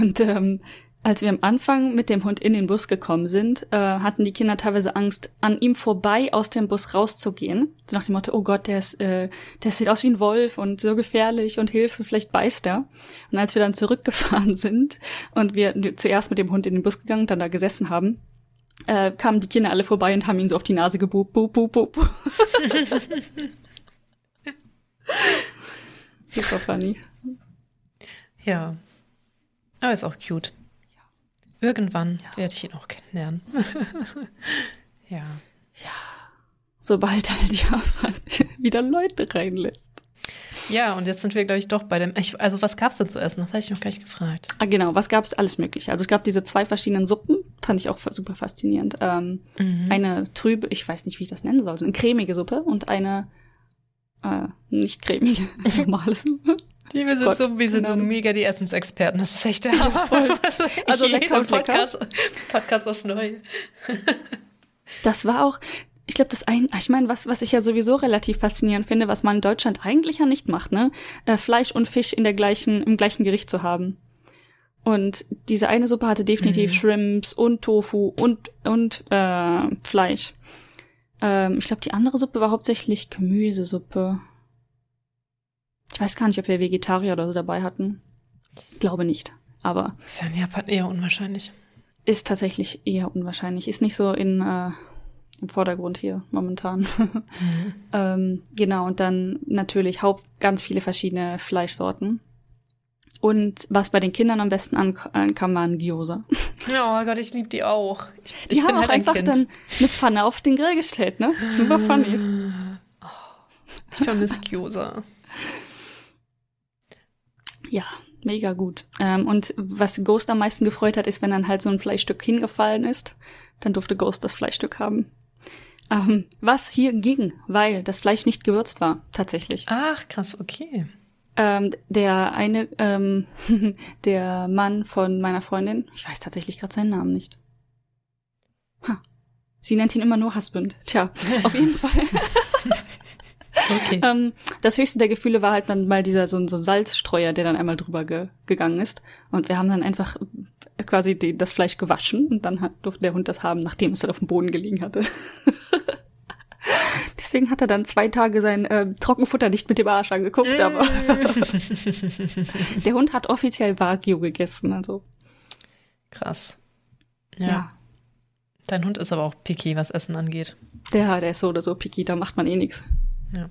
Und ähm, als wir am Anfang mit dem Hund in den Bus gekommen sind, äh, hatten die Kinder teilweise Angst, an ihm vorbei aus dem Bus rauszugehen. So nach dem Motto, oh Gott, der ist, äh, der sieht aus wie ein Wolf und so gefährlich und Hilfe, vielleicht beißt er. Und als wir dann zurückgefahren sind und wir zuerst mit dem Hund in den Bus gegangen, dann da gesessen haben, äh, kamen die Kinder alle vorbei und haben ihn so auf die Nase gebubt, bub, bub, bub. Super funny. Ja. Aber ist auch cute. Irgendwann werde ich ihn auch kennenlernen. ja. Sobald halt Japan wieder Leute reinlässt. Ja, und jetzt sind wir, glaube ich, doch bei dem. Ich, also, was gab's denn zu essen? Das habe ich noch gar nicht gefragt. Ah, genau, was gab's? Alles mögliche. Also es gab diese zwei verschiedenen Suppen, fand ich auch super faszinierend. Ähm, Mhm. Eine trübe, ich weiß nicht, wie ich das nennen soll, so eine cremige Suppe und eine äh, nicht cremige, normale Suppe. Die, wir sind, Gott, so, wir sind so keine Ahnung. mega die Essensexperten. Das ist echt der Hammer. Also, Also jeder lecker und lecker. Podcast, Podcast aufs Neue. Das war auch, ich glaube, das ein, ich meine, was, was ich ja sowieso relativ faszinierend finde, was man in Deutschland eigentlich ja nicht macht, ne? Äh, Fleisch und Fisch in der gleichen, im gleichen Gericht zu haben. Und diese eine Suppe hatte definitiv Mhm. Shrimps und Tofu und, und äh, Fleisch. Ähm, ich glaube, die andere Suppe war hauptsächlich Gemüsesuppe. Ich weiß gar nicht, ob wir Vegetarier oder so dabei hatten. Ich glaube nicht. Aber ist ja in Japan eher unwahrscheinlich. ist tatsächlich eher unwahrscheinlich. Ist nicht so in, äh, im Vordergrund hier momentan. ähm, genau, und dann natürlich haupt ganz viele verschiedene Fleischsorten. Und was bei den Kindern am besten ankam, waren Gyoza. Oh Gott, ich liebe die auch. Ich, Die ich haben bin auch halt ein einfach Kind. dann eine Pfanne auf den Grill gestellt, ne? Super funny. Ich vermisse Gyoza. Ja, mega gut. Ähm, und was Ghost am meisten gefreut hat, ist, wenn dann halt so ein Fleischstück hingefallen ist, dann durfte Ghost das Fleischstück haben. Ähm, was hier ging, weil das Fleisch nicht gewürzt war, tatsächlich. Ach, krass, okay. Ähm, der eine, ähm, der Mann von meiner Freundin, ich weiß tatsächlich gerade seinen Namen nicht. Ha. Sie nennt ihn immer nur Husband. Tja, auf jeden Fall. Okay. ähm, das höchste der Gefühle war halt dann mal dieser so, ein- so ein Salzstreuer, der dann einmal drüber ge gegangen ist. Und wir haben dann einfach quasi die, das Fleisch gewaschen und dann hat, durfte der Hund das haben, nachdem es dann auf dem Boden gelegen hatte. Deswegen hat er dann zwei Tage sein äh, Trockenfutter nicht mit dem Arsch angeguckt, aber der Hund hat offiziell Wagyu gegessen, also Krass. Ja. ja. Dein Hund ist aber auch picky, was Essen angeht. Der, der ist so oder so picky, da macht man eh nix. Ja.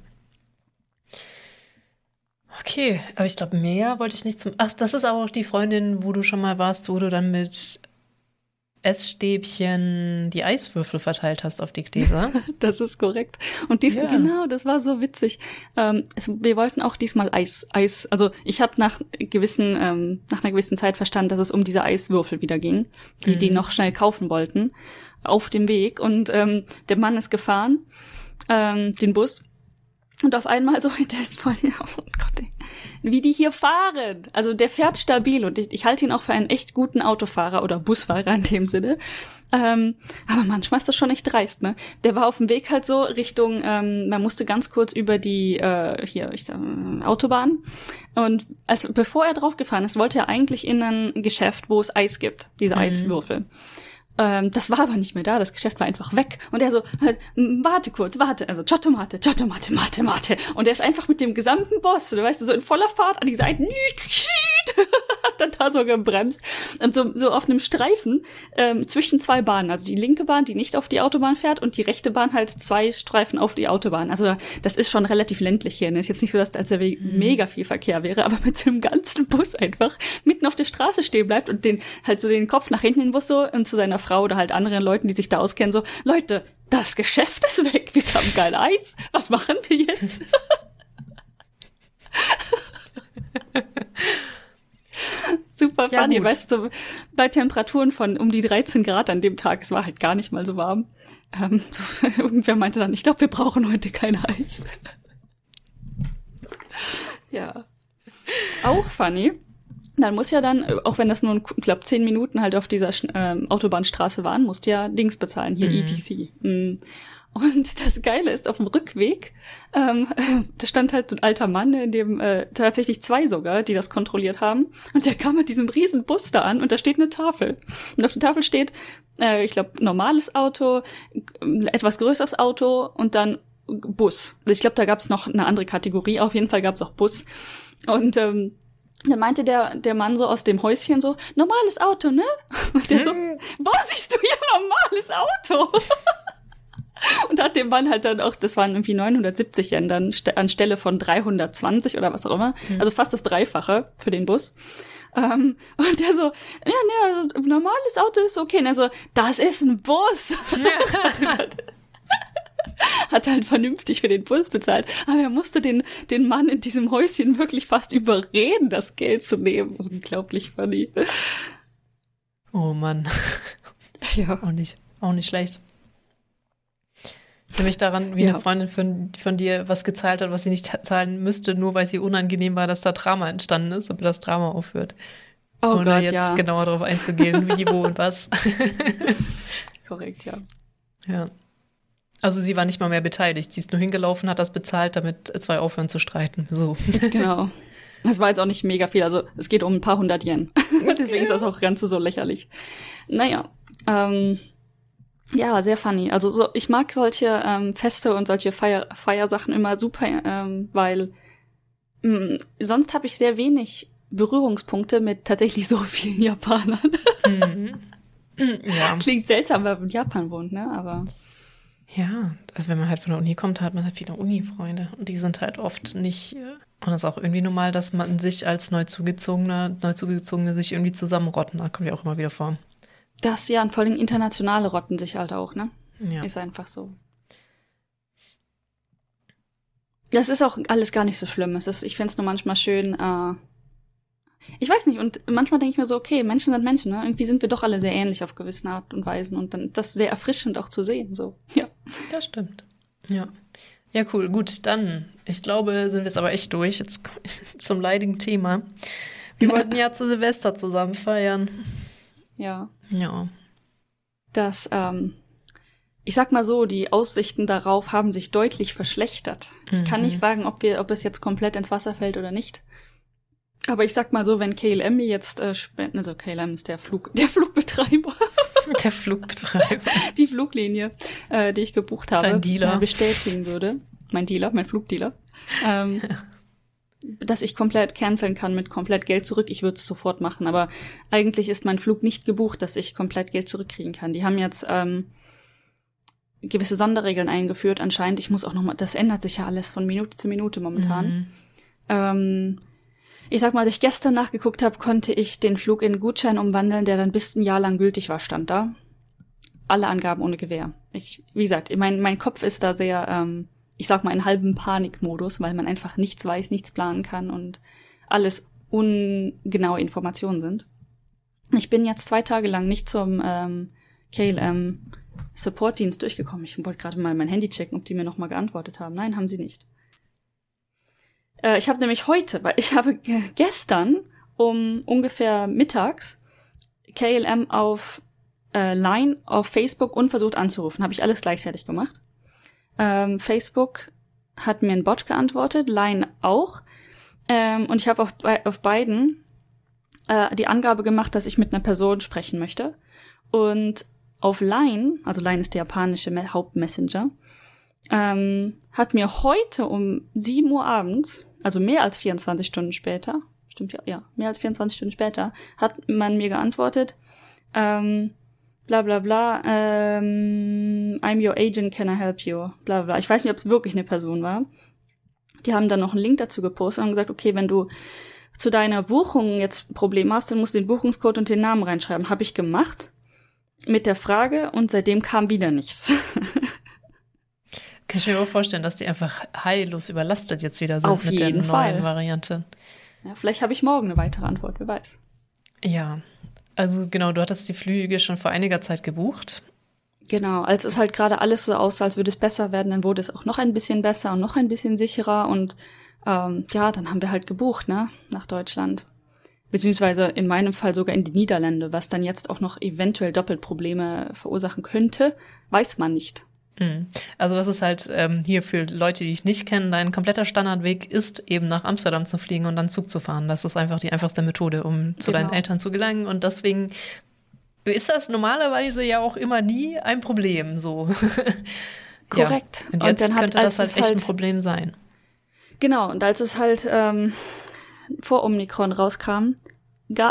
Okay, aber ich glaube, mehr wollte ich nicht zum. Ach, das ist aber auch die Freundin, wo du schon mal warst, wo du dann mit Essstäbchen die Eiswürfel verteilt hast auf die Gläser. das ist korrekt. Und diesmal, ja. genau, das war so witzig. Ähm, es, wir wollten auch diesmal Eis, Eis, also ich habe nach gewissen, ähm, nach einer gewissen Zeit verstanden, dass es um diese Eiswürfel wieder ging, die mhm. die noch schnell kaufen wollten, auf dem Weg. Und ähm, der Mann ist gefahren, ähm, den Bus. Und auf einmal so, oh Gott, ey wie die hier fahren. Also der fährt stabil und ich, ich halte ihn auch für einen echt guten Autofahrer oder Busfahrer in dem Sinne. Ähm, aber manchmal ist das schon echt dreist, ne? Der war auf dem Weg halt so Richtung, ähm, man musste ganz kurz über die äh, hier, ich sag, Autobahn. Und als bevor er draufgefahren ist, wollte er eigentlich in ein Geschäft, wo es Eis gibt, diese mhm. Eiswürfel. Ähm, das war aber nicht mehr da, das Geschäft war einfach weg. Und er so, halt, warte kurz, warte, also Ciottomate, Ciottomate, Mate, Mate. Und er ist einfach mit dem gesamten Boss, du weißt, so in voller Fahrt an die Seiten, hat dann da so gebremst. Und so, so auf einem Streifen ähm, zwischen zwei Bahnen. Also die linke Bahn, die nicht auf die Autobahn fährt und die rechte Bahn halt zwei Streifen auf die Autobahn. Also das ist schon relativ ländlich hier. Ne? Ist jetzt nicht so, dass da als mhm. mega viel Verkehr wäre, aber mit so einem ganzen Bus einfach mitten auf der Straße stehen bleibt und den halt so den Kopf nach hinten in den Bus so und zu seiner Frau oder halt anderen Leuten, die sich da auskennen, so, Leute, das Geschäft ist weg, wir haben geil Eis, was machen wir jetzt? Super funny, ja, weißt du, bei Temperaturen von um die 13 Grad an dem Tag, es war halt gar nicht mal so warm. Ähm, so, irgendwer meinte dann, ich glaube, wir brauchen heute kein Eis. ja. Auch funny, dann muss ja dann, auch wenn das nur, ich glaube, zehn Minuten halt auf dieser ähm, Autobahnstraße waren, musst du ja Dings bezahlen, hier mhm. ETC. Mhm. Und das Geile ist, auf dem Rückweg, ähm, da stand halt so ein alter Mann, in dem äh, tatsächlich zwei sogar, die das kontrolliert haben. Und der kam mit diesem riesen Bus da an und da steht eine Tafel. Und auf der Tafel steht, äh, ich glaube, normales Auto, etwas größeres Auto und dann Bus. Ich glaube, da gab es noch eine andere Kategorie. Auf jeden Fall gab es auch Bus. Und ähm, dann meinte der, der Mann so aus dem Häuschen so, normales Auto, ne? Und der so, hm. wo siehst du hier normales Auto? und hat dem Mann halt dann auch, das waren irgendwie 970 Yen dann anstelle von 320 oder was auch immer, mhm. also fast das Dreifache für den Bus. Ähm, und der so, ja, ne, also, normales Auto ist okay. Und er so, das ist ein Bus. Ja. Hat halt vernünftig für den Bus bezahlt. Aber er musste den, den Mann in diesem Häuschen wirklich fast überreden, das Geld zu nehmen. Unglaublich funny. Oh Mann. Ja. Auch nicht, auch nicht schlecht. Ich mich daran, wie ja. eine Freundin von, von dir was gezahlt hat, was sie nicht zahlen müsste, nur weil sie unangenehm war, dass da Drama entstanden ist, ob das Drama aufhört. Oh Ohne Gott, jetzt ja. genauer darauf einzugehen, wie, wo und was. Korrekt, ja. Ja. Also sie war nicht mal mehr beteiligt. Sie ist nur hingelaufen, hat das bezahlt, damit zwei aufhören zu streiten. So. Genau. Das war jetzt auch nicht mega viel. Also es geht um ein paar hundert Yen. Deswegen ist das auch ganz so lächerlich. Naja. Ähm, ja, sehr funny. Also so, ich mag solche ähm, Feste und solche Feier Feiersachen immer super, ähm, weil mh, mm, sonst habe ich sehr wenig Berührungspunkte mit tatsächlich so vielen Japanern. Mhm. Ja. Klingt seltsam, wenn man in Japan wohnt, ne? Aber ja, also wenn man halt von der Uni kommt, hat man halt viele Uni-Freunde und die sind halt oft nicht. Äh, und es ist auch irgendwie normal, dass man sich als Neuzugezogener, Neuzugezogene sich irgendwie zusammenrotten. Da kommt ja auch immer wieder vor. Das ja, und vor allem internationale rotten sich halt auch, ne? Ja. Ist einfach so. Das ist auch alles gar nicht so schlimm. Es ist, ich finde es nur manchmal schön, äh, ich weiß nicht, und manchmal denke ich mir so, okay, Menschen sind Menschen, ne? Irgendwie sind wir doch alle sehr ähnlich auf gewisse Art und Weisen und dann ist das sehr erfrischend auch zu sehen, so. Ja. Das stimmt. Ja. Ja, cool. Gut, dann, ich glaube, sind wir jetzt aber echt durch. Jetzt zum leidigen Thema. Wir wollten ja zu Silvester zusammen feiern. Ja. Ja. Das, ähm, ich sag mal so, die Aussichten darauf haben sich deutlich verschlechtert. Ich mhm. kann nicht sagen, ob wir, ob es jetzt komplett ins Wasser fällt oder nicht. Aber ich sag mal so, wenn KLM mir jetzt äh, spenden, also KLM ist der Flug, der Flugbetreiber. Der Flugbetreiber. Die Fluglinie, äh, die ich gebucht habe, Dein Dealer. Äh, bestätigen würde. Mein Dealer, mein Flugdealer. Ähm, ja. Dass ich komplett canceln kann mit komplett Geld zurück. Ich würde es sofort machen, aber eigentlich ist mein Flug nicht gebucht, dass ich komplett Geld zurückkriegen kann. Die haben jetzt ähm, gewisse Sonderregeln eingeführt anscheinend. Ich muss auch noch mal, das ändert sich ja alles von Minute zu Minute momentan. Mhm. Ähm, ich sag mal, als ich gestern nachgeguckt habe, konnte ich den Flug in Gutschein umwandeln, der dann bis ein Jahr lang gültig war, stand da. Alle Angaben ohne Gewähr. Ich, wie gesagt, mein, mein Kopf ist da sehr, ähm, ich sag mal, in halbem Panikmodus, weil man einfach nichts weiß, nichts planen kann und alles ungenaue Informationen sind. Ich bin jetzt zwei Tage lang nicht zum ähm, KLM Supportdienst durchgekommen. Ich wollte gerade mal mein Handy checken, ob die mir nochmal geantwortet haben. Nein, haben sie nicht. Äh, ich habe nämlich heute, weil ich habe gestern um ungefähr mittags KLM auf äh, Line auf Facebook und versucht anzurufen. Habe ich alles gleichzeitig gemacht. Ähm, Facebook hat mir ein Bot geantwortet, Line auch. Ähm, und ich habe auf, auf beiden äh, die Angabe gemacht, dass ich mit einer Person sprechen möchte. Und auf Line, also Line ist der japanische Hauptmessenger, ähm, hat mir heute um 7 Uhr abends, also mehr als 24 Stunden später, stimmt ja, ja, mehr als 24 Stunden später, hat man mir geantwortet, ähm, bla bla bla, ähm, I'm your agent, can I help you? Bla bla. Ich weiß nicht, ob es wirklich eine Person war. Die haben dann noch einen Link dazu gepostet und gesagt, okay, wenn du zu deiner Buchung jetzt Probleme hast, dann musst du den Buchungscode und den Namen reinschreiben. Habe ich gemacht mit der Frage und seitdem kam wieder nichts. Kann ich mir auch vorstellen, dass die einfach heillos überlastet jetzt wieder sind Auf mit der neuen Fall. Variante. Ja, vielleicht habe ich morgen eine weitere Antwort, wer weiß. Ja, also genau, du hattest die Flüge schon vor einiger Zeit gebucht. Genau, als es halt gerade alles so aussah, als würde es besser werden, dann wurde es auch noch ein bisschen besser und noch ein bisschen sicherer und ähm, ja, dann haben wir halt gebucht, ne, nach Deutschland. Beziehungsweise in meinem Fall sogar in die Niederlande, was dann jetzt auch noch eventuell Doppelprobleme verursachen könnte, weiß man nicht. Mhm. Also das ist halt ähm, hier für Leute, die ich nicht kenne, dein kompletter Standardweg ist eben nach Amsterdam zu fliegen und dann Zug zu fahren. Das ist einfach die einfachste Methode, um zu genau. deinen Eltern zu gelangen. Und deswegen ist das normalerweise ja auch immer nie ein Problem. So. Korrekt. Ja. Und jetzt und dann könnte hat, das halt echt halt, ein Problem sein. Genau. Und als es halt ähm, vor Omikron rauskam,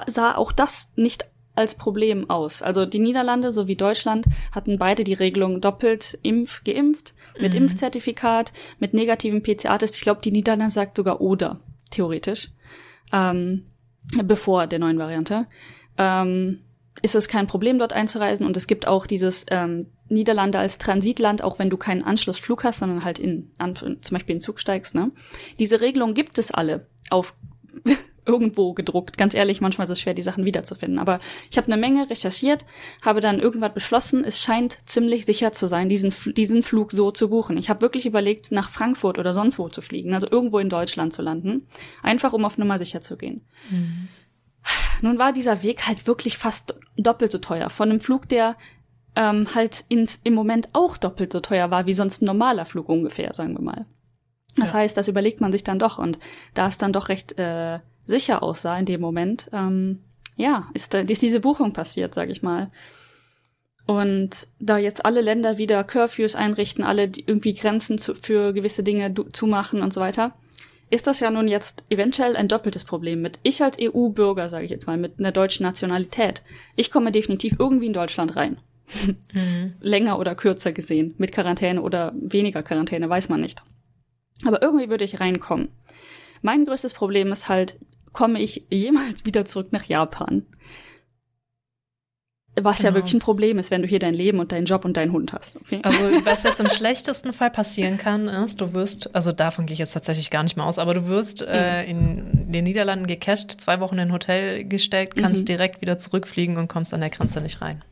sah auch das nicht als Problem aus. Also die Niederlande sowie Deutschland hatten beide die Regelung doppelt impf geimpft, mit mhm. Impfzertifikat, mit negativen PCR-Test. Ich glaube, die Niederlande sagt sogar oder, theoretisch, ähm, bevor der neuen Variante. Ähm, ist es kein Problem, dort einzureisen und es gibt auch dieses ähm, Niederlande als Transitland, auch wenn du keinen Anschlussflug hast, sondern halt in, an, zum Beispiel in Zug steigst. Ne? Diese Regelung gibt es alle auf irgendwo gedruckt. Ganz ehrlich, manchmal ist es schwer, die Sachen wiederzufinden. Aber ich habe eine Menge recherchiert, habe dann irgendwann beschlossen, es scheint ziemlich sicher zu sein, diesen, diesen Flug so zu buchen. Ich habe wirklich überlegt, nach Frankfurt oder sonst wo zu fliegen, also irgendwo in Deutschland zu landen, einfach um auf Nummer sicher zu gehen. Mhm. Nun war dieser Weg halt wirklich fast doppelt so teuer. Von einem Flug, der ähm, halt ins, im Moment auch doppelt so teuer war wie sonst ein normaler Flug ungefähr, sagen wir mal. Das ja. heißt, das überlegt man sich dann doch und da es dann doch recht äh, sicher aussah in dem Moment, ähm, ja, ist, ist diese Buchung passiert, sag ich mal. Und da jetzt alle Länder wieder Curfews einrichten, alle irgendwie Grenzen zu, für gewisse Dinge zumachen und so weiter, ist das ja nun jetzt eventuell ein doppeltes Problem mit. Ich als EU-Bürger, sage ich jetzt mal, mit einer deutschen Nationalität, ich komme definitiv irgendwie in Deutschland rein. Mhm. Länger oder kürzer gesehen, mit Quarantäne oder weniger Quarantäne, weiß man nicht. Aber irgendwie würde ich reinkommen. Mein größtes Problem ist halt, komme ich jemals wieder zurück nach Japan? Was genau. ja wirklich ein Problem ist, wenn du hier dein Leben und deinen Job und deinen Hund hast. Okay? Also was jetzt im schlechtesten Fall passieren kann, ist, du wirst, also davon gehe ich jetzt tatsächlich gar nicht mehr aus, aber du wirst äh, in den Niederlanden gecasht, zwei Wochen in ein Hotel gesteckt, kannst mhm. direkt wieder zurückfliegen und kommst an der Grenze nicht rein.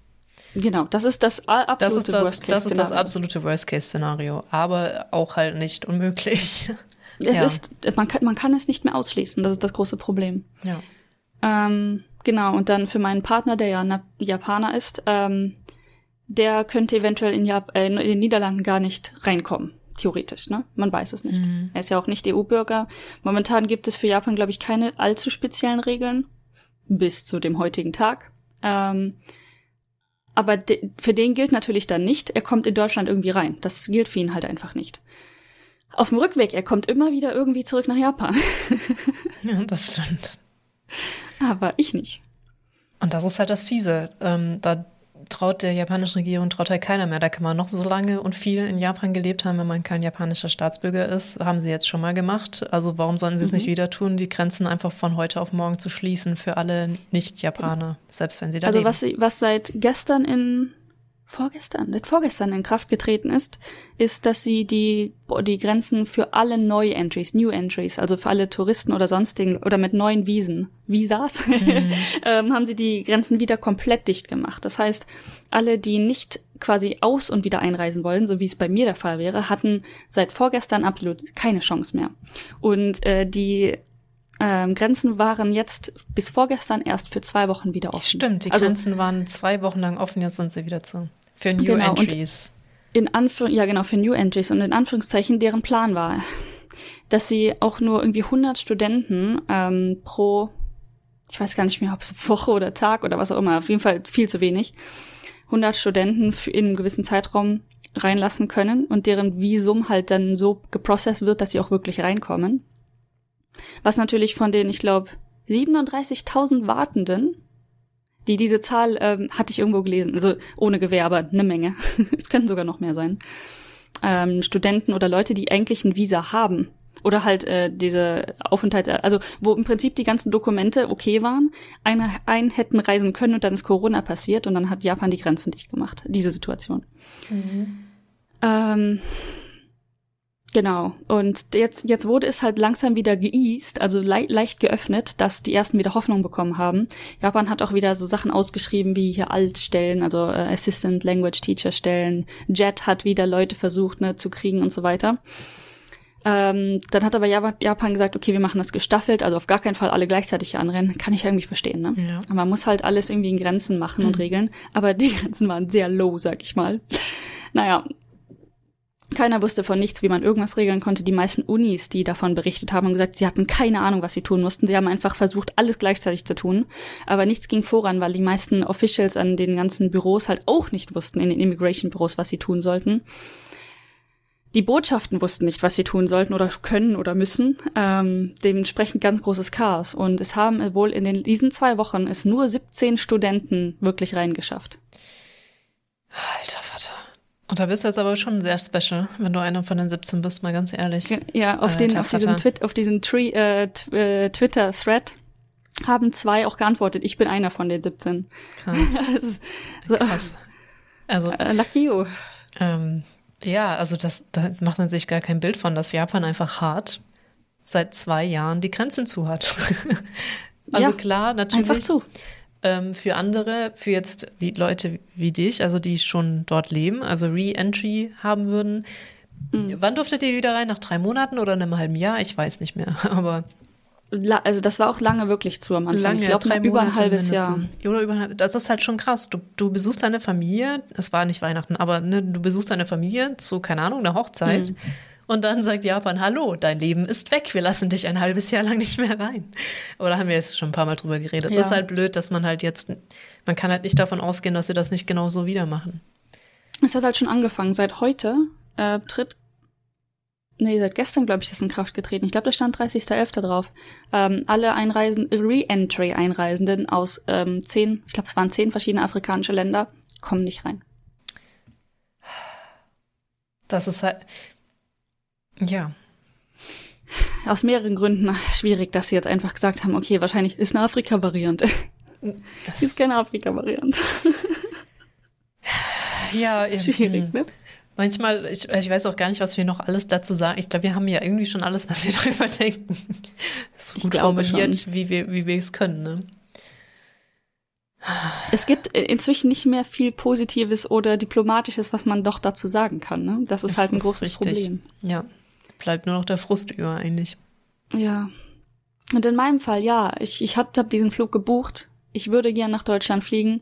Genau, das ist das absolute das ist das, Worst-Case-Szenario. Das ist das absolute Worst-Case-Szenario, aber auch halt nicht unmöglich. Es ja. ist, man kann, man kann es nicht mehr ausschließen, das ist das große Problem. Ja. Ähm, genau, und dann für meinen Partner, der ja Japaner ist, ähm, der könnte eventuell in, Jap äh, in den Niederlanden gar nicht reinkommen. Theoretisch, ne? Man weiß es nicht. Mhm. Er ist ja auch nicht EU-Bürger. Momentan gibt es für Japan, glaube ich, keine allzu speziellen Regeln. Bis zu dem heutigen Tag. Ähm, aber de für den gilt natürlich dann nicht, er kommt in Deutschland irgendwie rein. Das gilt für ihn halt einfach nicht. Auf dem Rückweg, er kommt immer wieder irgendwie zurück nach Japan. ja, das stimmt. Aber ich nicht. Und das ist halt das Fiese. Ähm, da traut der japanischen Regierung traut halt keiner mehr. Da kann man noch so lange und viel in Japan gelebt haben, wenn man kein japanischer Staatsbürger ist. Haben sie jetzt schon mal gemacht. Also warum sollen sie es mhm. nicht wieder tun, die Grenzen einfach von heute auf morgen zu schließen für alle Nicht-Japaner, selbst wenn sie da also leben? Also was, was seit gestern in vorgestern, seit vorgestern in Kraft getreten ist, ist, dass sie die, die Grenzen für alle Neu-Entries, New Entries, also für alle Touristen oder sonstigen oder mit neuen Wiesen, Visas, mhm. ähm, haben sie die Grenzen wieder komplett dicht gemacht. Das heißt, alle, die nicht quasi aus und wieder einreisen wollen, so wie es bei mir der Fall wäre, hatten seit vorgestern absolut keine Chance mehr. Und äh, die ähm, Grenzen waren jetzt bis vorgestern erst für zwei Wochen wieder offen. Stimmt, die also, Grenzen waren zwei Wochen lang offen, jetzt sind sie wieder zu. Für New genau, Entries. in Anführ ja, genau, für New Entries und in Anführungszeichen deren Plan war, dass sie auch nur irgendwie 100 Studenten ähm, pro, ich weiß gar nicht mehr, ob es Woche oder Tag oder was auch immer, auf jeden Fall viel zu wenig, 100 Studenten in einem gewissen Zeitraum reinlassen können und deren Visum halt dann so geprocessed wird, dass sie auch wirklich reinkommen. Was natürlich von den, ich glaube, 37.000 Wartenden die, diese Zahl ähm, hatte ich irgendwo gelesen, also ohne Gewehr, aber eine Menge. es könnten sogar noch mehr sein. Ähm, Studenten oder Leute, die eigentlich ein Visa haben. Oder halt äh, diese Aufenthalts... Also wo im Prinzip die ganzen Dokumente okay waren, eine, ein hätten reisen können und dann ist Corona passiert und dann hat Japan die Grenzen dicht gemacht. Diese Situation. Mhm. Ähm, Genau. Und jetzt, jetzt wurde es halt langsam wieder geeast, also le leicht geöffnet, dass die ersten wieder Hoffnung bekommen haben. Japan hat auch wieder so Sachen ausgeschrieben wie hier Altstellen, also äh, Assistant Language Teacher Stellen. Jet hat wieder Leute versucht, ne, zu kriegen und so weiter. Ähm, dann hat aber Japan gesagt, okay, wir machen das gestaffelt, also auf gar keinen Fall alle gleichzeitig anrennen. Kann ich irgendwie verstehen, ne? Ja. Aber man muss halt alles irgendwie in Grenzen machen mhm. und regeln. Aber die Grenzen waren sehr low, sag ich mal. Naja, keiner wusste von nichts, wie man irgendwas regeln konnte. Die meisten Unis, die davon berichtet haben, haben gesagt, sie hatten keine Ahnung, was sie tun mussten. Sie haben einfach versucht, alles gleichzeitig zu tun. Aber nichts ging voran, weil die meisten Officials an den ganzen Büros halt auch nicht wussten, in den Immigration-Büros, was sie tun sollten. Die Botschaften wussten nicht, was sie tun sollten oder können oder müssen. Ähm, dementsprechend ganz großes Chaos. Und es haben wohl in den, diesen zwei Wochen es nur 17 Studenten wirklich reingeschafft. Alter Vater. Und da bist du jetzt aber schon sehr special, wenn du einer von den 17 bist, mal ganz ehrlich. Ja, auf, den, auf diesem, Twit auf diesem Tree, äh, äh, Twitter-Thread haben zwei auch geantwortet. Ich bin einer von den 17. Krass. so. Krass. Also, äh, lucky you. Ähm, ja, also das, da macht man sich gar kein Bild von, dass Japan einfach hart seit zwei Jahren die Grenzen zu hat. also ja, klar, natürlich. Einfach zu ähm, für andere, für jetzt wie Leute wie dich, also die schon dort leben, also Re-Entry haben würden. Mhm. Wann durftet ihr wieder rein? Nach drei Monaten oder einem halben Jahr? Ich weiß nicht mehr, aber. Also das war auch lange wirklich zu am Anfang. Lange, ich glaube über ein halbes Jahr. Oder über ein, das ist halt schon krass. Du, du besuchst deine Familie, es war nicht Weihnachten, aber ne, du besuchst deine Familie zu, keine Ahnung, einer Hochzeit. Mhm. Und dann sagt Japan, hallo, dein Leben ist weg, wir lassen dich ein halbes Jahr lang nicht mehr rein. Aber da haben wir jetzt schon ein paar Mal drüber geredet. Ja. Das ist halt blöd, dass man halt jetzt, man kann halt nicht davon ausgehen, dass sie das nicht genau so wieder machen. Es hat halt schon angefangen. Seit heute äh, tritt nee, seit gestern, glaube ich, das in Kraft getreten. Ich glaube, da stand 30.11. drauf. Ähm, alle Einreisen, Re-Entry-Einreisenden aus ähm, zehn, ich glaube, es waren zehn verschiedene afrikanische Länder, kommen nicht rein. Das ist halt, ja. Aus mehreren Gründen schwierig, dass sie jetzt einfach gesagt haben, okay, wahrscheinlich ist eine Afrika-Variante. ist keine Afrika-Variante. ja, schwierig, ne? Manchmal, ich, ich weiß auch gar nicht, was wir noch alles dazu sagen. Ich glaube, wir haben ja irgendwie schon alles, was wir darüber denken. So gut formuliert, schon. wie wir, wie wir es können, ne? Es gibt inzwischen nicht mehr viel Positives oder Diplomatisches, was man doch dazu sagen kann. Ne? Das ist das halt ein großes richtig. Problem. Ja, bleibt nur noch der Frust über eigentlich. Ja. Und in meinem Fall, ja, ich, ich habe hab diesen Flug gebucht. Ich würde gern nach Deutschland fliegen.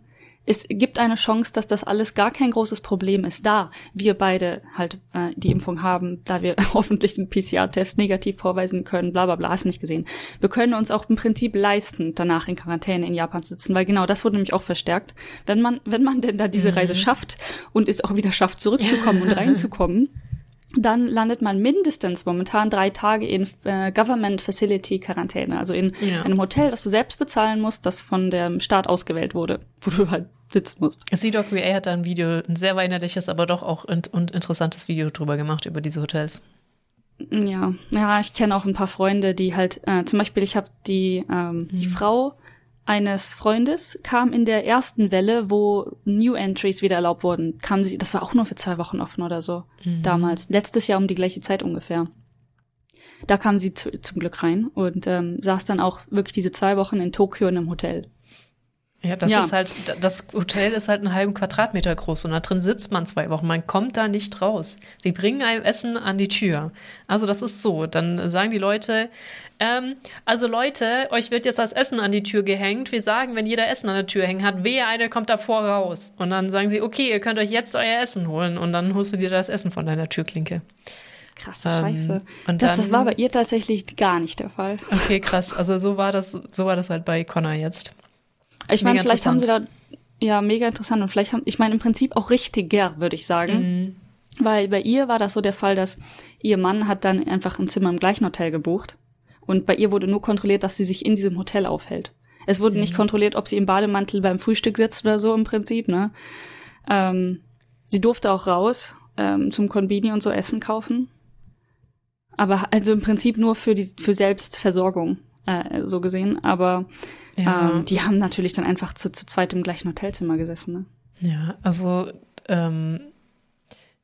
Es gibt eine Chance, dass das alles gar kein großes Problem ist, da wir beide halt äh, die Impfung haben, da wir hoffentlich den PCR-Test negativ vorweisen können, bla bla bla, hast nicht gesehen. Wir können uns auch im Prinzip leisten, danach in Quarantäne in Japan zu sitzen, weil genau das wurde nämlich auch verstärkt. Wenn man, wenn man denn da diese mhm. Reise schafft und es auch wieder schafft, zurückzukommen und reinzukommen, dann landet man mindestens momentan drei Tage in äh, Government Facility Quarantäne, also in Ja. einem Hotel, das du selbst bezahlen musst, das von dem Staat ausgewählt wurde, wo du halt sitzen musst. CDOC VA hat da ein Video, ein sehr weinerliches, aber doch auch int und interessantes Video drüber gemacht, über diese Hotels. Ja, ja, ich kenne auch ein paar Freunde, die halt, äh, zum Beispiel, ich habe die, ähm, die Frau eines Freundes kam in der ersten Welle, wo New Entries wieder erlaubt wurden, kam sie, das war auch nur für zwei Wochen offen oder so, damals, letztes Jahr um die gleiche Zeit ungefähr. Da kam sie zu, zum Glück rein und ähm, saß dann auch wirklich diese zwei Wochen in Tokio in einem Hotel. Ja, das Ja. ist halt, das Hotel ist halt einen halben Quadratmeter groß und da drin sitzt man zwei Wochen. Man kommt da nicht raus. Sie bringen einem Essen an die Tür. Also das ist so. Dann sagen die Leute, ähm, also Leute, euch wird jetzt das Essen an die Tür gehängt. Wir sagen, wenn jeder Essen an der Tür hängen hat, wehe, einer kommt davor raus. Und dann sagen sie, okay, ihr könnt euch jetzt euer Essen holen. Und dann holst du dir das Essen von deiner Türklinke. Krasse Ähm, Scheiße. und das, das dann- war bei ihr tatsächlich gar nicht der Fall. Okay, krass. Also so war das, so war das halt bei Connor jetzt. Ich meine, vielleicht haben sie da, ja, mega interessant und vielleicht haben, ich meine, im Prinzip auch richtiger, würde ich sagen. Weil bei ihr war das so der Fall, dass ihr Mann hat dann einfach ein Zimmer im gleichen Hotel gebucht. Und bei ihr wurde nur kontrolliert, dass sie sich in diesem Hotel aufhält. Es wurde nicht kontrolliert, ob sie im Bademantel beim Frühstück sitzt oder so im Prinzip, ne? Ähm, sie durfte auch raus ähm, zum Konbini und so Essen kaufen. Aber also im Prinzip nur für die für Selbstversorgung, äh, so gesehen. Aber Ja. ähm, die haben natürlich dann einfach zu, zu zweit im gleichen Hotelzimmer gesessen, ne? Ja, also ähm,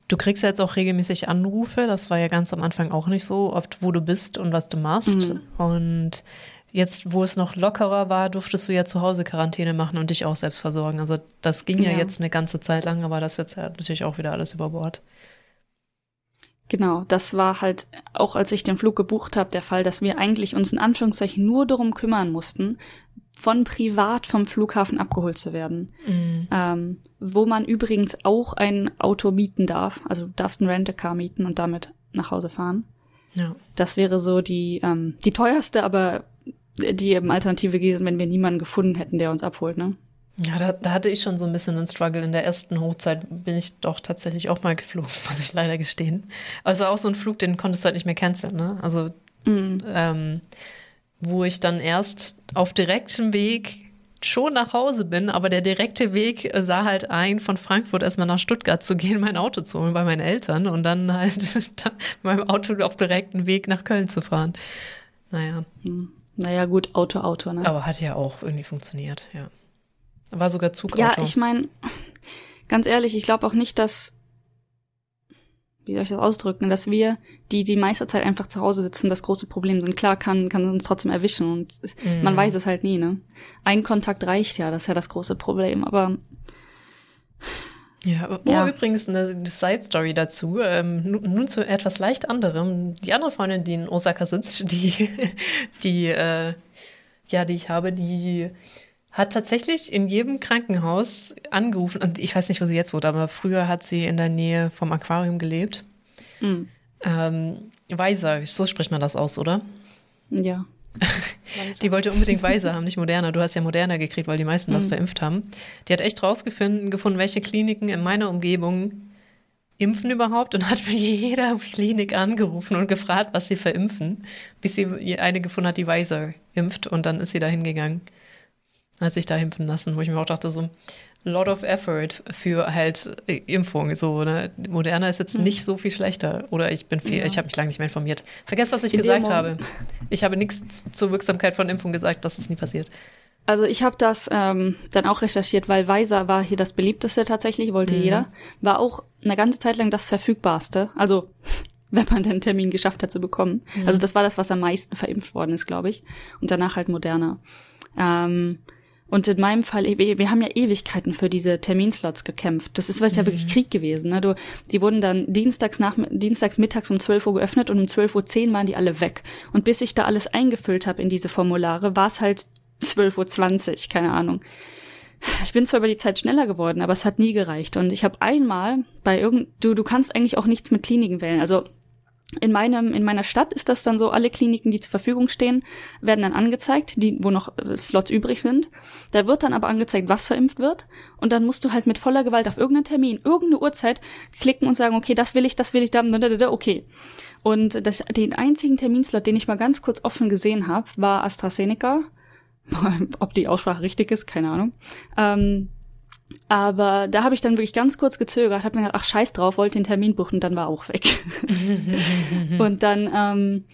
du kriegst ja jetzt auch regelmäßig Anrufe. Das war ja ganz am Anfang auch nicht so, ob wo du bist und was du machst. Mhm. Und jetzt, wo es noch lockerer war, durftest du ja zu Hause Quarantäne machen und dich auch selbst versorgen. Also das ging ja, Ja. jetzt eine ganze Zeit lang, aber das ist jetzt ja natürlich auch wieder alles über Bord. Genau, das war halt auch, als ich den Flug gebucht habe, der Fall, dass wir eigentlich uns in Anführungszeichen nur darum kümmern mussten, von privat vom Flughafen abgeholt zu werden. Ähm, wo man übrigens auch ein Auto mieten darf. Also du darfst ein Rent-A-Car mieten und damit nach Hause fahren. Ja. Das wäre so die, ähm, die teuerste, aber die eben Alternative gewesen, wenn wir niemanden gefunden hätten, der uns abholt, ne? Ja, da, da hatte ich schon so ein bisschen einen Struggle. In der ersten Hochzeit bin ich doch tatsächlich auch mal geflogen, muss ich leider gestehen. Also auch so ein Flug, den konntest du halt nicht mehr canceln, ne? Also ähm, wo ich dann erst auf direktem Weg schon nach Hause bin, aber der direkte Weg äh, sah halt ein, von Frankfurt erstmal nach Stuttgart zu gehen, mein Auto zu holen bei meinen Eltern und dann halt dann mit meinem Auto auf direkten Weg nach Köln zu fahren. Naja, Naja, gut, Auto, Auto, ne? aber hat ja auch irgendwie funktioniert, ja. War sogar Zugauto. Ja, ich meine, ganz ehrlich, ich glaube auch nicht, dass, wie soll ich das ausdrücken, dass wir, die die meiste Zeit einfach zu Hause sitzen, das große Problem sind. Klar kann, kann uns trotzdem erwischen und es- man weiß es halt nie, ne? Ein Kontakt reicht ja, das ist ja das große Problem, aber Ja, oh, Ja. übrigens eine Side-Story dazu. Ähm, nun, nun zu etwas leicht anderem. Die andere Freundin, die in Osaka sitzt, die, die, äh, ja, die ich habe, die hat tatsächlich in jedem Krankenhaus angerufen. Und ich weiß nicht, wo sie jetzt wohnt, aber früher hat sie in der Nähe vom Aquarium gelebt. hm, Ähm, Weiser, so spricht man das aus, oder? ja. Die wollte unbedingt Weiser haben, nicht Moderna. Du hast ja Moderna gekriegt, weil die meisten das verimpft haben. Die hat echt rausgefunden, gefunden, welche Kliniken in meiner Umgebung impfen überhaupt und hat bei jeder Klinik angerufen und gefragt, was sie verimpfen, bis sie eine gefunden hat, die Weiser impft und dann ist sie da hingegangen, hat sich da impfen lassen, wo ich mir auch dachte, so lot of effort für halt äh, Impfung, so, ne? Moderna ist jetzt nicht so viel schlechter oder ich bin viel, Ja. ich habe mich lange nicht mehr informiert. Vergesst, was ich dem gesagt habe. Ich habe nichts zur Wirksamkeit von Impfung gesagt, das ist nie passiert. Also ich habe das ähm, dann auch recherchiert, weil Weiser war hier das beliebteste tatsächlich, wollte jeder. War auch eine ganze Zeit lang das verfügbarste. Also wenn man den Termin geschafft hat zu bekommen. Also das war das, was am meisten verimpft worden ist, glaube ich. Und danach halt moderner. Ähm, und in meinem Fall, wir haben ja Ewigkeiten für diese Terminslots gekämpft. Das ist was ja wirklich Krieg gewesen. Ne? Du, die wurden dann dienstags, nach, dienstags mittags um 12 Uhr geöffnet und um 12.10 Uhr waren die alle weg. Und bis ich da alles eingefüllt habe in diese Formulare, war es halt 12.20 Uhr, keine Ahnung. Ich bin zwar über die Zeit schneller geworden, aber es hat nie gereicht. Und ich habe einmal bei irgend, du, du kannst eigentlich auch nichts mit Kliniken wählen. Also in meinem, in meiner Stadt ist das dann so, alle Kliniken, die zur Verfügung stehen, werden dann angezeigt, die, wo noch äh, Slots übrig sind. Da wird dann aber angezeigt, was verimpft wird. Und dann musst du halt mit voller Gewalt auf irgendeinen Termin, irgendeine Uhrzeit klicken und sagen, okay, das will ich, das will ich, da, okay. Und das, den einzigen Terminslot, den ich mal ganz kurz offen gesehen habe, war AstraZeneca. Ob die Aussprache richtig ist, keine Ahnung. Ähm, aber da habe ich dann wirklich ganz kurz gezögert, habe mir gedacht, ach scheiß drauf, wollte den Termin buchen, dann war auch weg. und dann, ähm,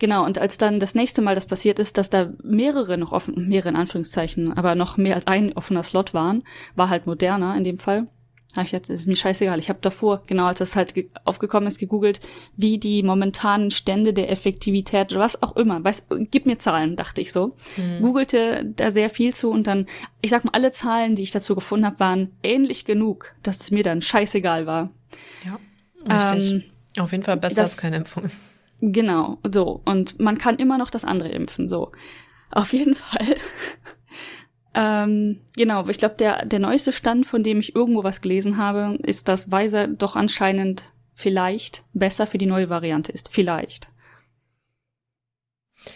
genau, und als dann das nächste Mal das passiert ist, dass da mehrere noch offen, mehrere in Anführungszeichen, aber noch mehr als ein offener Slot waren, war halt moderner in dem Fall, habe ich jetzt, ist mir scheißegal. Ich habe davor, genau als das halt aufgekommen ist, gegoogelt, wie die momentanen Stände der Effektivität oder was auch immer. Weiß, gib mir Zahlen, dachte ich so. Mhm. Googelte da sehr viel zu und dann, ich sag mal, alle Zahlen, die ich dazu gefunden habe, waren ähnlich genug, dass es mir dann scheißegal war. Ja, richtig. Ähm, Auf jeden Fall besser das, als keine Impfung. Genau, so. Und man kann immer noch das andere impfen, so. Auf jeden Fall ähm, genau, ich glaube, der, der neueste Stand, von dem ich irgendwo was gelesen habe, ist, dass Weiser doch anscheinend vielleicht besser für die neue Variante ist. Vielleicht.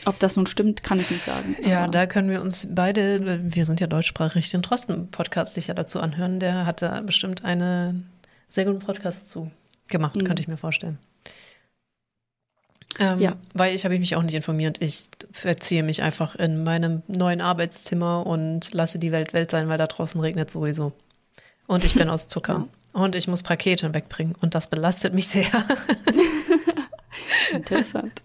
Ob das nun stimmt, kann ich nicht sagen. Ja, da können wir uns beide, wir sind ja deutschsprachig, den Trosten-Podcast sicher dazu anhören. Der hatte bestimmt eine sehr guten Podcast zu gemacht, mhm. könnte ich mir vorstellen. Ähm, ja. Weil ich habe mich auch nicht informiert. Ich verziehe mich einfach in meinem neuen Arbeitszimmer und lasse die Welt Welt sein, weil da draußen regnet sowieso. Und ich bin aus Zucker. Ja. Und ich muss Pakete wegbringen. Und das belastet mich sehr. Interessant.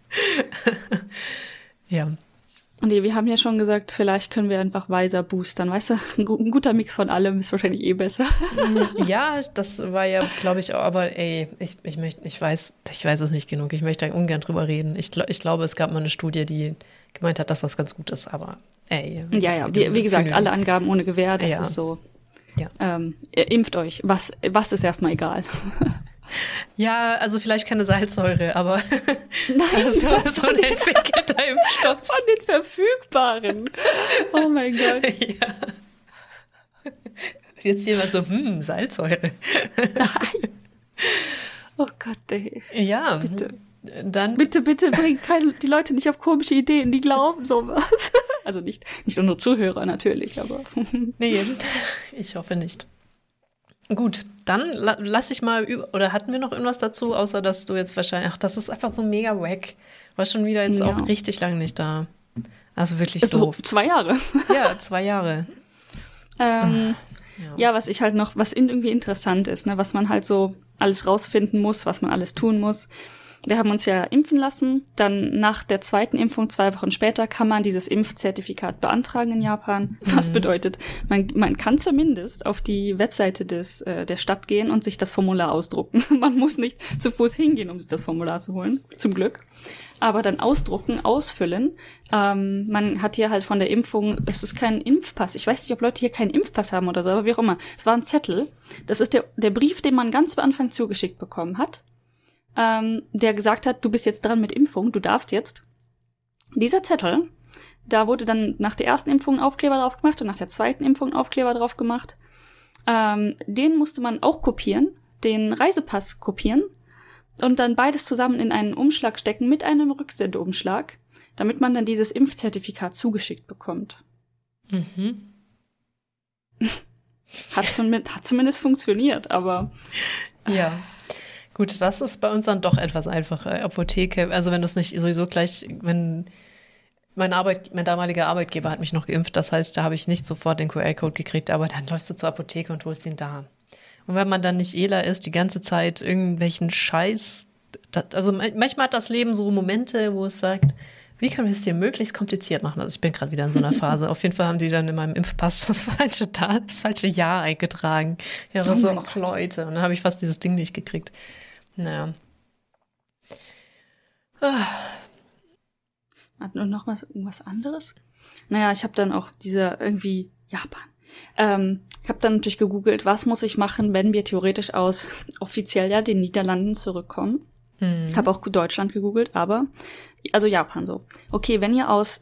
ja. Und wir haben ja schon gesagt, vielleicht können wir einfach weiser boostern. Weißt du, ein guter Mix von allem ist wahrscheinlich eh besser. ja, das war ja, glaube ich, auch, aber ey, ich, ich möchte, ich weiß, ich weiß es nicht genug. Ich möchte da ungern drüber reden. Ich, ich glaube, es gab mal eine Studie, die gemeint hat, dass das ganz gut ist, aber ey. Ja, ja, wie, wie gesagt, alle Angaben ohne Gewähr, das ja. ist so. Ja. Ähm, impft euch. Was, was ist erstmal egal. Ja, also vielleicht keine Salzsäure, aber Nein, so, so ein entwickelter Impfstoff. Von den verfügbaren. Oh mein Gott. Ja. Jetzt jemand so, hm, Salzsäure. Nein. Oh Gott, ey. Ja. Bitte. Dann bitte, bitte bring keine, die Leute nicht auf komische Ideen, die glauben sowas. Also nicht, nicht unsere Zuhörer natürlich, aber. Nee, ich hoffe nicht. Gut, dann la lass ich mal über. Oder hatten wir noch irgendwas dazu, außer dass du jetzt wahrscheinlich. Ach, das ist einfach so mega wack. War schon wieder jetzt ja. auch richtig lange nicht da. Also wirklich ist doof. Zwei Jahre. Ja, zwei Jahre. ähm, ja. ja. was ich halt noch, was irgendwie interessant ist, ne, was man halt so alles rausfinden muss, was man alles tun muss. Wir haben uns ja impfen lassen. Dann nach der zweiten Impfung, zwei Wochen später, kann man dieses Impfzertifikat beantragen in Japan. Was mhm. bedeutet, man, man kann zumindest auf die Webseite des, äh, der Stadt gehen und sich das Formular ausdrucken. man muss nicht zu Fuß hingehen, um sich das Formular zu holen. Zum Glück aber dann ausdrucken, ausfüllen. Ähm, man hat hier halt von der Impfung, es ist kein Impfpass. Ich weiß nicht, ob Leute hier keinen Impfpass haben oder so, aber wie auch immer. Es war ein Zettel. Das ist der, der Brief, den man ganz am Anfang zugeschickt bekommen hat ähm, der gesagt hat, du bist jetzt dran mit Impfung, du darfst jetzt. Dieser Zettel, da wurde dann nach der ersten Impfung ein Aufkleber drauf gemacht und nach der zweiten Impfung ein Aufkleber drauf gemacht. Ähm, den musste man auch kopieren, den Reisepass kopieren und dann beides zusammen in einen Umschlag stecken mit einem Rücksendeumschlag, damit man dann dieses Impfzertifikat zugeschickt bekommt. Mhm. hat, zumindest, hat zumindest funktioniert, aber. Ja. Gut, das ist bei uns dann doch etwas einfacher. Apotheke, also wenn du es nicht sowieso gleich, wenn mein, Arbeit, mein damaliger Arbeitgeber hat mich noch geimpft, das heißt, da habe ich nicht sofort den QR-Code gekriegt, aber dann läufst du zur Apotheke und holst ihn da. Und wenn man dann nicht ELA ist, die ganze Zeit irgendwelchen Scheiß, das, also manchmal hat das Leben so Momente, wo es sagt, wie können wir es dir möglichst kompliziert machen? Also ich bin gerade wieder in so einer Phase. Auf jeden Fall haben die dann in meinem Impfpass das falsche, das falsche Jahr eingetragen. Ja, das oh so, ach Leute. Und dann habe ich fast dieses Ding nicht gekriegt. Naja. Ah. Hat nur noch was, irgendwas anderes? Naja, ich habe dann auch diese irgendwie Japan. Ähm, ich habe dann natürlich gegoogelt, was muss ich machen, wenn wir theoretisch aus offiziell ja den Niederlanden zurückkommen. Mhm. Habe auch Deutschland gegoogelt, aber also Japan so. Okay, wenn ihr aus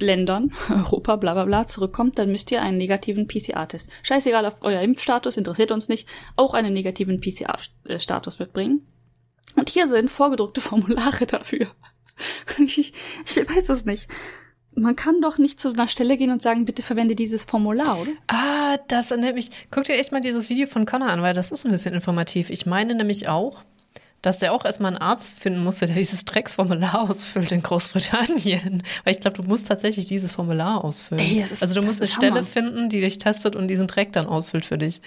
Ländern, Europa, bla bla bla, zurückkommt, dann müsst ihr einen negativen PCR-Test. Scheißegal auf euer Impfstatus, interessiert uns nicht, auch einen negativen PCR-Status mitbringen. Und hier sind vorgedruckte Formulare dafür. Ich, ich weiß es nicht. Man kann doch nicht zu einer Stelle gehen und sagen, bitte verwende dieses Formular, oder? Ah, das erinnert mich. Guck dir echt mal dieses Video von Connor an, weil das ist ein bisschen informativ. Ich meine nämlich auch, dass der auch erstmal einen Arzt finden musste, der dieses Drecksformular ausfüllt in Großbritannien. Weil ich glaube, du musst tatsächlich dieses Formular ausfüllen. Ey, ist- also du musst eine Stelle Hammer. finden, die dich testet und diesen Dreck dann ausfüllt für dich.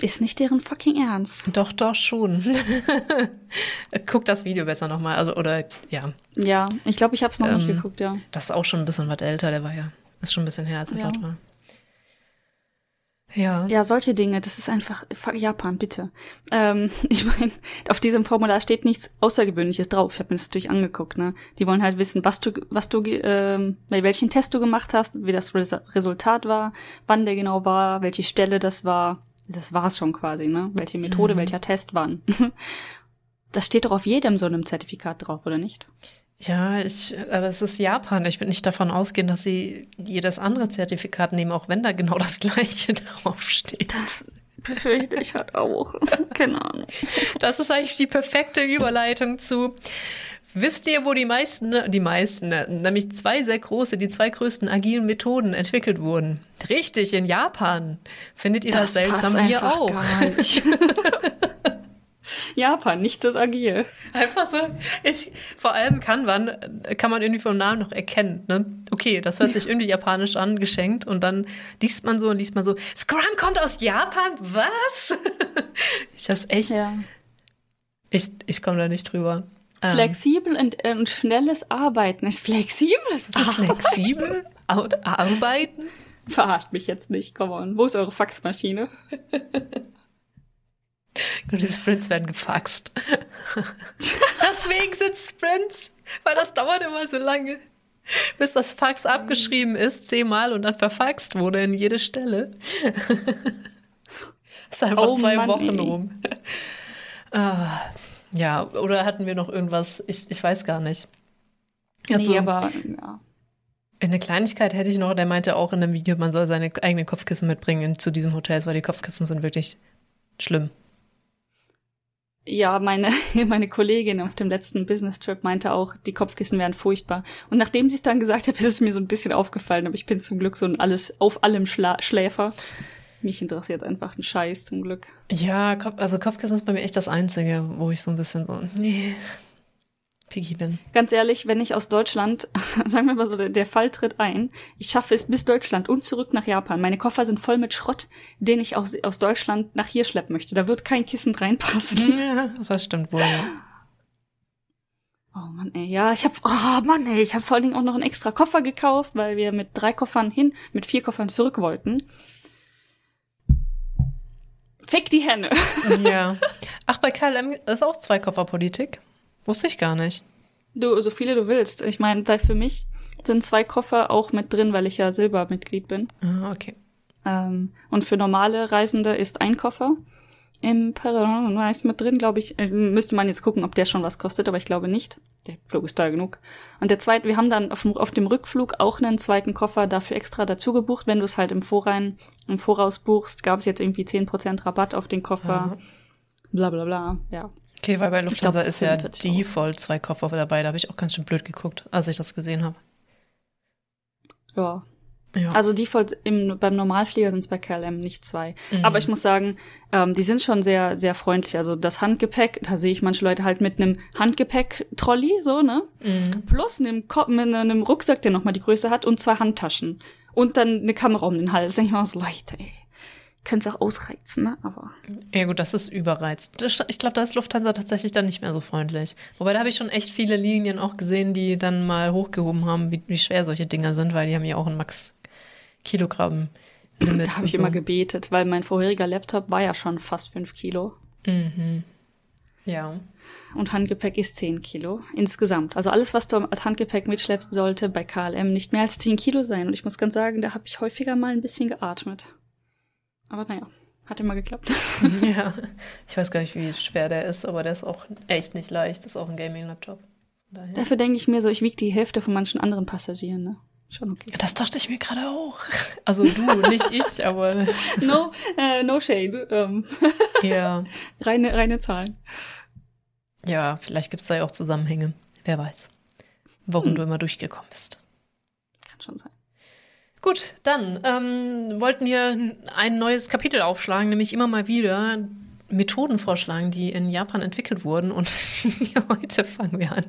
Ist nicht deren fucking Ernst. Doch, doch schon. Guck das Video besser nochmal. Also, oder ja, Ja, ich glaube, ich habe es noch nicht Ähm, geguckt, ja. das ist auch schon ein bisschen was älter, der war ja. Ist schon ein bisschen her, als er Ja. dort war. Ja. Ja, solche Dinge, das ist einfach fuck, Japan, bitte. Ähm, ich meine, auf diesem Formular steht nichts Außergewöhnliches drauf. Ich habe mir das natürlich angeguckt, ne? Die wollen halt wissen, was du, was du, ähm, bei welchen Test du gemacht hast, wie das Res Resultat war, wann der genau war, welche Stelle das war. Das war's schon quasi, ne? Welche Methode, welcher Test wann. Das steht doch auf jedem so einem Zertifikat drauf, oder nicht? Ja, ich, aber es ist Japan. Ich würde nicht davon ausgehen, dass sie jedes andere Zertifikat nehmen, auch wenn da genau das gleiche draufsteht. Das befürchte ich halt auch. Keine Ahnung. Das ist eigentlich die perfekte Überleitung zu. Wisst ihr, wo die meisten, die meisten, nämlich zwei sehr große, die zwei größten agilen Methoden entwickelt wurden? Richtig, in Japan. Findet ihr das, seltsam passt hier auch? Japan, nichts ist agil. Einfach so, ich, vor allem Kanban äh, kann man irgendwie vom Namen noch erkennen. Ne? Okay, das hört sich irgendwie japanisch an, geschenkt. Und dann liest man so und liest man so, Scrum kommt aus Japan? Was? ich hab's echt, Ja. ich, ich komme da nicht drüber. Ähm, Flexibel und, und schnelles Arbeiten ist flexibles Arbeiten. flexibel arbeiten? Verarscht mich jetzt nicht, come on. Wo ist eure Faxmaschine? Und die Sprints werden gefaxt. Deswegen sind Sprints, weil das dauert immer so lange, bis das Fax abgeschrieben ist, zehnmal und dann verfaxt wurde in jede Stelle. ist einfach Oh zwei Mann, Wochen ey. rum. ah, ja, oder hatten wir noch irgendwas? Ich, ich weiß gar nicht. Also, nee, aber ja. eine Kleinigkeit hätte ich noch, der meinte auch in dem Video, man soll seine eigenen Kopfkissen mitbringen in, zu diesem Hotels, weil die Kopfkissen sind wirklich schlimm. Ja, meine, meine Kollegin auf dem letzten Business-Trip meinte auch, die Kopfkissen wären furchtbar. Und nachdem sie es dann gesagt hat, ist es mir so ein bisschen aufgefallen, aber ich bin zum Glück so ein alles auf allem Schla Schläfer. Mich interessiert einfach ein Scheiß zum Glück. Ja, also Kopfkissen ist bei mir echt das Einzige, wo ich so ein bisschen so, nee, picky bin. Ganz ehrlich, wenn ich aus Deutschland, sagen wir mal so, der, Fall tritt ein, ich schaffe es bis Deutschland und zurück nach Japan. Meine Koffer sind voll mit Schrott, den ich aus, aus Deutschland nach hier schleppen möchte. Da wird kein Kissen reinpassen. Ja, das stimmt wohl. Ja. Oh Mann, ey, ja, ich hab, oh Mann, ey, ich habe vor allen Dingen auch noch einen extra Koffer gekauft, weil wir mit drei Koffern hin, mit vier Koffern zurück wollten. Fick die Henne. ja. Ach, bei KLM ist auch Zweikofferpolitik. Wusste ich gar nicht. Du, so viele du willst. Ich meine, weil für mich sind zwei Koffer auch mit drin, weil ich ja Silbermitglied bin. Ah, okay. Ähm, und für normale Reisende ist ein Koffer im Paradise mit drin, glaube ich. Äh, müsste man jetzt gucken, ob der schon was kostet, aber ich glaube nicht. Der Flug ist teuer genug. Und der zweite, wir haben dann auf, dem- auf dem Rückflug auch einen zweiten Koffer dafür extra dazu gebucht. Wenn du es halt im Vorrein, im Voraus buchst, gab es jetzt irgendwie 10% Rabatt auf den Koffer. Bla bla bla. Ja. Okay, weil bei Lufthansa glaub, ist ja 45 Euro. Default zwei Koffer dabei. Da habe ich auch ganz schön blöd geguckt, als ich das gesehen habe. Ja. Ja. Also Default im, beim Normalflieger sind es bei KLM nicht zwei. Mhm. Aber ich muss sagen, ähm, die sind schon sehr, sehr freundlich. Also das Handgepäck, da sehe ich manche Leute halt mit einem Handgepäck-Trolley, so, ne? Mhm. Plus einem, Ko mit einem Rucksack, der nochmal die Größe hat und zwei Handtaschen. Und dann eine Kamera um den Hals. Da denk ich mir so, Leute, ey. Könnt's auch ausreizen, ne? Aber. Ja gut, das ist überreizt. Ich glaube, da ist Lufthansa tatsächlich dann nicht mehr so freundlich. Wobei da habe ich schon echt viele Linien auch gesehen, die dann mal hochgehoben haben, wie, wie schwer solche Dinger sind, weil die haben ja auch ein Max Kilogramm Limit. Da habe ich immer gebetet, weil mein vorheriger Laptop war ja schon fast fünf Kilo. Mhm. Ja. Und Handgepäck ist 10 Kilo insgesamt. Also alles, was du als Handgepäck mitschleppst, sollte bei KLM nicht mehr als 10 Kilo sein. Und ich muss ganz sagen, da habe ich häufiger mal ein bisschen geatmet. Aber naja, hat immer geklappt. ja. Ich weiß gar nicht, wie schwer der ist, aber der ist auch echt nicht leicht. Das ist auch ein Gaming-Laptop. Dafür denke ich mir so, ich wiege die Hälfte von manchen anderen Passagieren, ne? Schon okay. Das dachte ich mir gerade auch. Also du, nicht ich, aber No, äh, no shade. Ähm, ja. reine, reine Zahlen. Ja, vielleicht gibt es da ja auch Zusammenhänge. Wer weiß, warum hm. du immer durchgekommen bist. Kann schon sein. Gut, dann ähm, wollten wir ein neues Kapitel aufschlagen, nämlich immer mal wieder Methoden vorschlagen, die in Japan entwickelt wurden. Und heute fangen wir an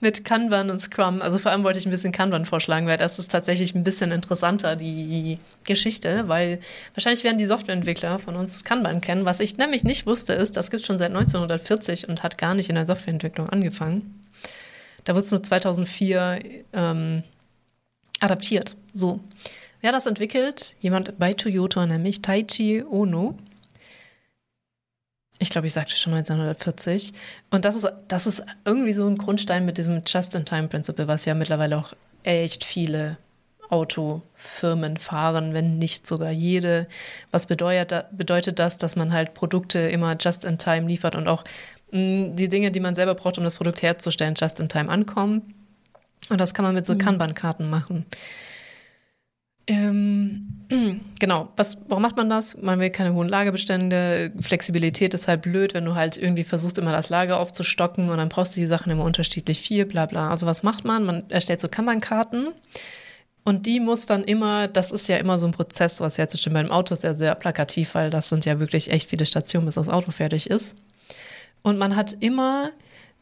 mit Kanban und Scrum. Also vor allem wollte ich ein bisschen Kanban vorschlagen, weil das ist tatsächlich ein bisschen interessanter, die Geschichte, weil wahrscheinlich werden die Softwareentwickler von uns Kanban kennen. Was ich nämlich nicht wusste, ist, das gibt es schon seit 1940 und hat gar nicht in der Softwareentwicklung angefangen. Da wurde es nur 2004 ähm, adaptiert. So. Wer das entwickelt? Jemand bei Toyota, nämlich Taichi Ono. Ich glaube, ich sagte schon 1940. Und das ist, das ist irgendwie so ein Grundstein mit diesem Just-in-Time-Principle, was ja mittlerweile auch echt viele Autofirmen fahren, wenn nicht sogar jede. Was bedeutet, bedeutet das, dass man halt Produkte immer just-in-time liefert und auch mh, mm, die Dinge, die man selber braucht, um das Produkt herzustellen, just-in-time ankommen? Und das kann man mit so mhm. Kanban-Karten machen. Ähm, genau, was, warum macht man das? Man will keine hohen Lagerbestände. Flexibilität ist halt blöd, wenn du halt irgendwie versuchst, immer das Lager aufzustocken und dann brauchst du die Sachen immer unterschiedlich viel, bla bla. Also was macht man? Man erstellt so Kanban-Karten und die muss dann immer, das ist ja immer so ein Prozess, was herzustellen. Beim Auto ist ja sehr plakativ, weil das sind ja wirklich echt viele Stationen, bis das Auto fertig ist. Und man hat immer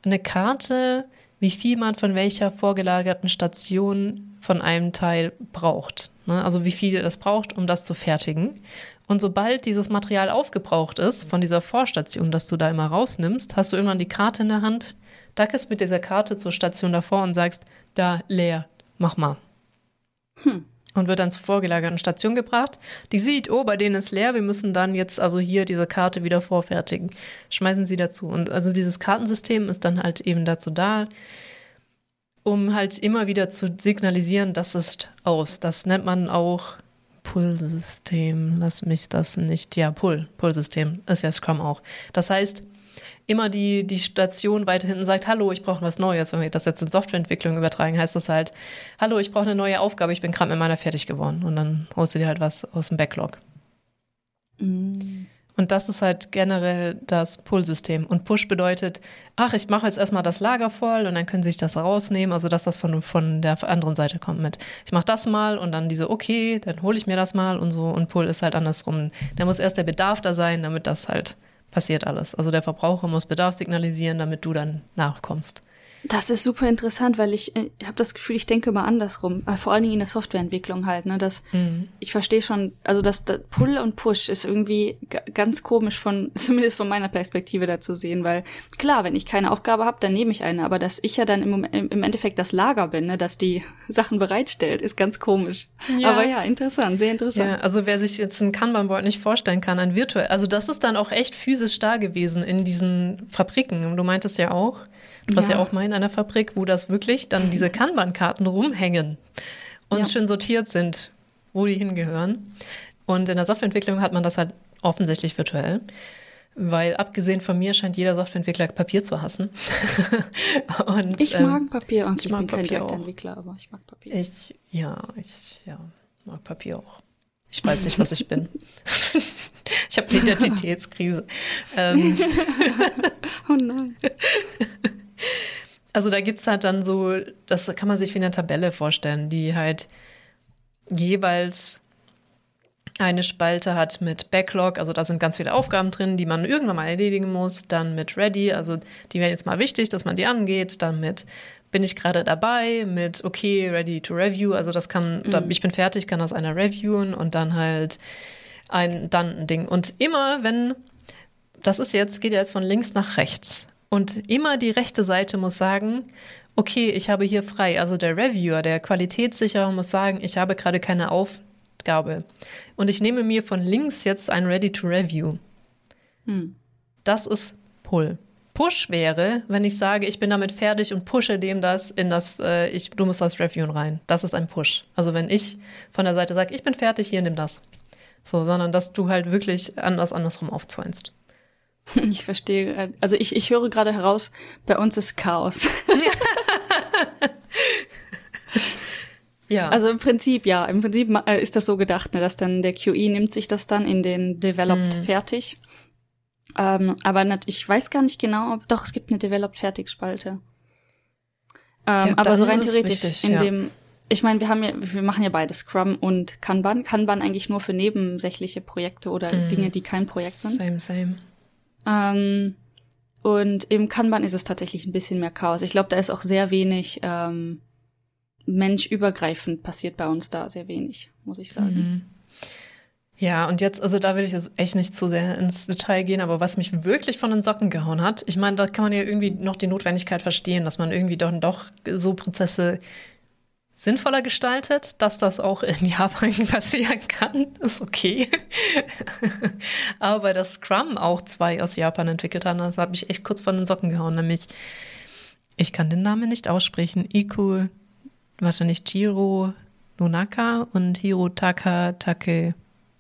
eine Karte, wie viel man von welcher vorgelagerten Station von einem Teil braucht. Ne? Also wie viel das braucht, um das zu fertigen. Und sobald dieses Material aufgebraucht ist von dieser Vorstation, das du da immer rausnimmst, hast du irgendwann die Karte in der Hand, dackest mit dieser Karte zur Station davor und sagst, da leer, mach mal. Hm. Und wird dann zur vorgelagerten Station gebracht. Die sieht, oh, bei denen ist leer, wir müssen dann jetzt also hier diese Karte wieder vorfertigen. Schmeißen sie dazu. Und also dieses Kartensystem ist dann halt eben dazu da, um halt immer wieder zu signalisieren, das ist aus. Das nennt man auch Pull-System. Lass mich das nicht. Ja, Pull. Pull-System ist ja Scrum auch. Das heißt, immer die, die Station weiter hinten sagt, hallo, ich brauche was Neues. Wenn wir das jetzt in Softwareentwicklung übertragen, heißt das halt, hallo, ich brauche eine neue Aufgabe, ich bin gerade mit meiner fertig geworden. Und dann holst du dir halt was aus dem Backlog. Mm. Und das ist halt generell das Pull-System. Und Push bedeutet, ach, ich mache jetzt erstmal das Lager voll und dann können sie sich das rausnehmen, also dass das von, von der anderen Seite kommt mit. Ich mache das mal und dann diese, okay, dann hole ich mir das mal und so. Und Pull ist halt andersrum. Da muss erst der Bedarf da sein, damit das halt passiert alles. Also der Verbraucher muss Bedarf signalisieren, damit du dann nachkommst. Das ist super interessant, weil ich, ich habe das Gefühl, ich denke immer andersrum. Äh, vor allen Dingen in der Softwareentwicklung halt. Ne, dass mhm. ich verstehe schon, also das, das Pull und Push ist irgendwie ganz komisch von, zumindest von meiner Perspektive da zu sehen, weil klar, wenn ich keine Aufgabe habe, dann nehme ich eine, aber dass ich ja dann im, im Endeffekt das Lager bin, ne, dass die Sachen bereitstellt, ist ganz komisch. Ja. Aber ja, interessant, sehr interessant. Ja, also wer sich jetzt ein Kanban-Board nicht vorstellen kann, ein virtuell, also das ist dann auch echt physisch da gewesen in diesen Fabriken. Du meintest ja auch, Du warst ja. ja auch mal in einer Fabrik, wo das wirklich dann diese Kanban-Karten rumhängen und ja. schön sortiert sind, wo die hingehören. Und in der Softwareentwicklung hat man das halt offensichtlich virtuell. Weil abgesehen von mir scheint jeder Softwareentwickler Papier zu hassen. und, ich mag ähm, Papier. Und ich, ich mag bin Papier kein Entwickler, aber ich mag Papier. Ich, ja, ich ja, mag Papier auch. Ich weiß nicht, was ich bin. ich habe eine Identitätskrise. Ähm. oh nein. Also da gibt es halt dann so, das kann man sich wie eine Tabelle vorstellen, die halt jeweils eine Spalte hat mit Backlog, also da sind ganz viele Aufgaben drin, die man irgendwann mal erledigen muss, dann mit Ready, also die wären jetzt mal wichtig, dass man die angeht, dann mit bin ich gerade dabei, mit okay, ready to review, also das kann, mhm. da, ich bin fertig, kann das einer reviewen und dann halt ein, dann ein Ding. Und immer wenn, das ist jetzt, geht ja jetzt von links nach rechts. Und immer die rechte Seite muss sagen, okay, ich habe hier frei. Also der Reviewer, der Qualitätssicherer muss sagen, ich habe gerade keine Aufgabe. Und ich nehme mir von links jetzt ein Ready to Review. Hm. Das ist Pull. Push wäre, wenn ich sage, ich bin damit fertig und pushe dem das in das, äh, ich, du musst das Reviewen rein. Das ist ein Push. Also wenn ich von der Seite sage, ich bin fertig, hier, nimm das. So, sondern dass du halt wirklich anders andersrum aufzäunst. Ich verstehe. Also ich, ich höre gerade heraus, bei uns ist Chaos. ja. Also im Prinzip, ja, im Prinzip äh, ist das so gedacht, ne, dass dann der QE nimmt sich das dann in den Developed mhm. fertig. Ähm, aber nicht, ich weiß gar nicht genau, ob doch, es gibt eine Developed-Fertig-Spalte. Ähm, Ja, aber so rein theoretisch, wichtig, in ja. dem, ich meine, wir haben ja, wir machen ja beide Scrum und Kanban. Kanban eigentlich nur für nebensächliche Projekte oder Mhm. Dinge, die kein Projekt sind. Same, same. Ähm, und im Kanban ist es tatsächlich ein bisschen mehr Chaos. Ich glaube, da ist auch sehr wenig ähm, menschübergreifend passiert bei uns da, sehr wenig, muss ich sagen. Mhm. Ja, und jetzt, also da will ich jetzt echt nicht zu sehr ins Detail gehen, aber was mich wirklich von den Socken gehauen hat, ich meine, da kann man ja irgendwie noch die Notwendigkeit verstehen, dass man irgendwie doch, doch so Prozesse sinnvoller gestaltet, dass das auch in Japan passieren kann, ist okay. aber dass Scrum auch zwei aus Japan entwickelt haben, das hat mich echt kurz von den Socken gehauen, nämlich, ich kann den Namen nicht aussprechen, Iku, wahrscheinlich Jiro Nonaka und Hirotaka Takeuchi.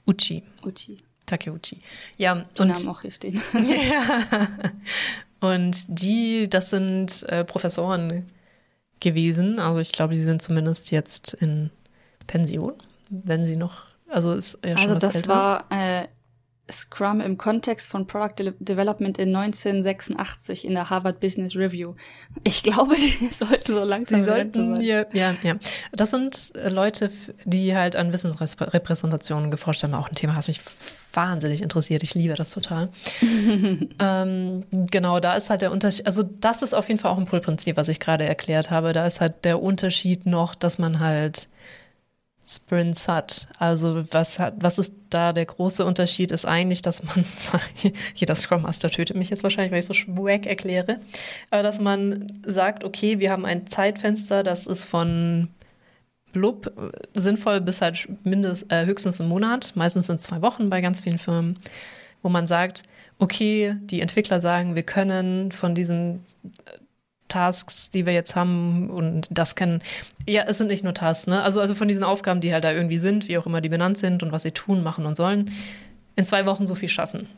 Uchi, Takeuchi. Ja, die und, Namen auch hier stehen. ja. und die, das sind äh, Professoren gewesen. Also ich glaube, die sind zumindest jetzt in Pension, wenn sie noch, also ist ja schon Also das älter. war äh, Scrum im Kontext von Product De Development in 1986 in der Harvard Business Review. Ich glaube, die sollten so langsam Rente sollten hier, ja, ja. Das sind äh, Leute, die halt an Wissensrepräsentationen geforscht haben. Auch ein Thema, was mich wahnsinnig interessiert. Ich liebe das total. ähm, genau, da ist halt der Unterschied. Also, das ist auf jeden Fall auch ein Pull-Prinzip, was ich gerade erklärt habe. Da ist halt der Unterschied noch, dass man halt Sprints hat. Also, was hat, was ist da der große Unterschied? Ist eigentlich, dass man, jeder Scrum Master tötet mich jetzt wahrscheinlich, weil ich so wack erkläre, aber dass man sagt, okay, wir haben ein Zeitfenster, das ist von blub sinnvoll bis halt mindest, äh, höchstens einen Monat. Meistens sind es zwei Wochen bei ganz vielen Firmen, wo man sagt, okay, die Entwickler sagen, wir können von diesen Tasks, die wir jetzt haben und das können, ja, es sind nicht nur Tasks, ne? Also, also von diesen Aufgaben, die halt da irgendwie sind, wie auch immer die benannt sind und was sie tun, machen und sollen, in zwei Wochen so viel schaffen.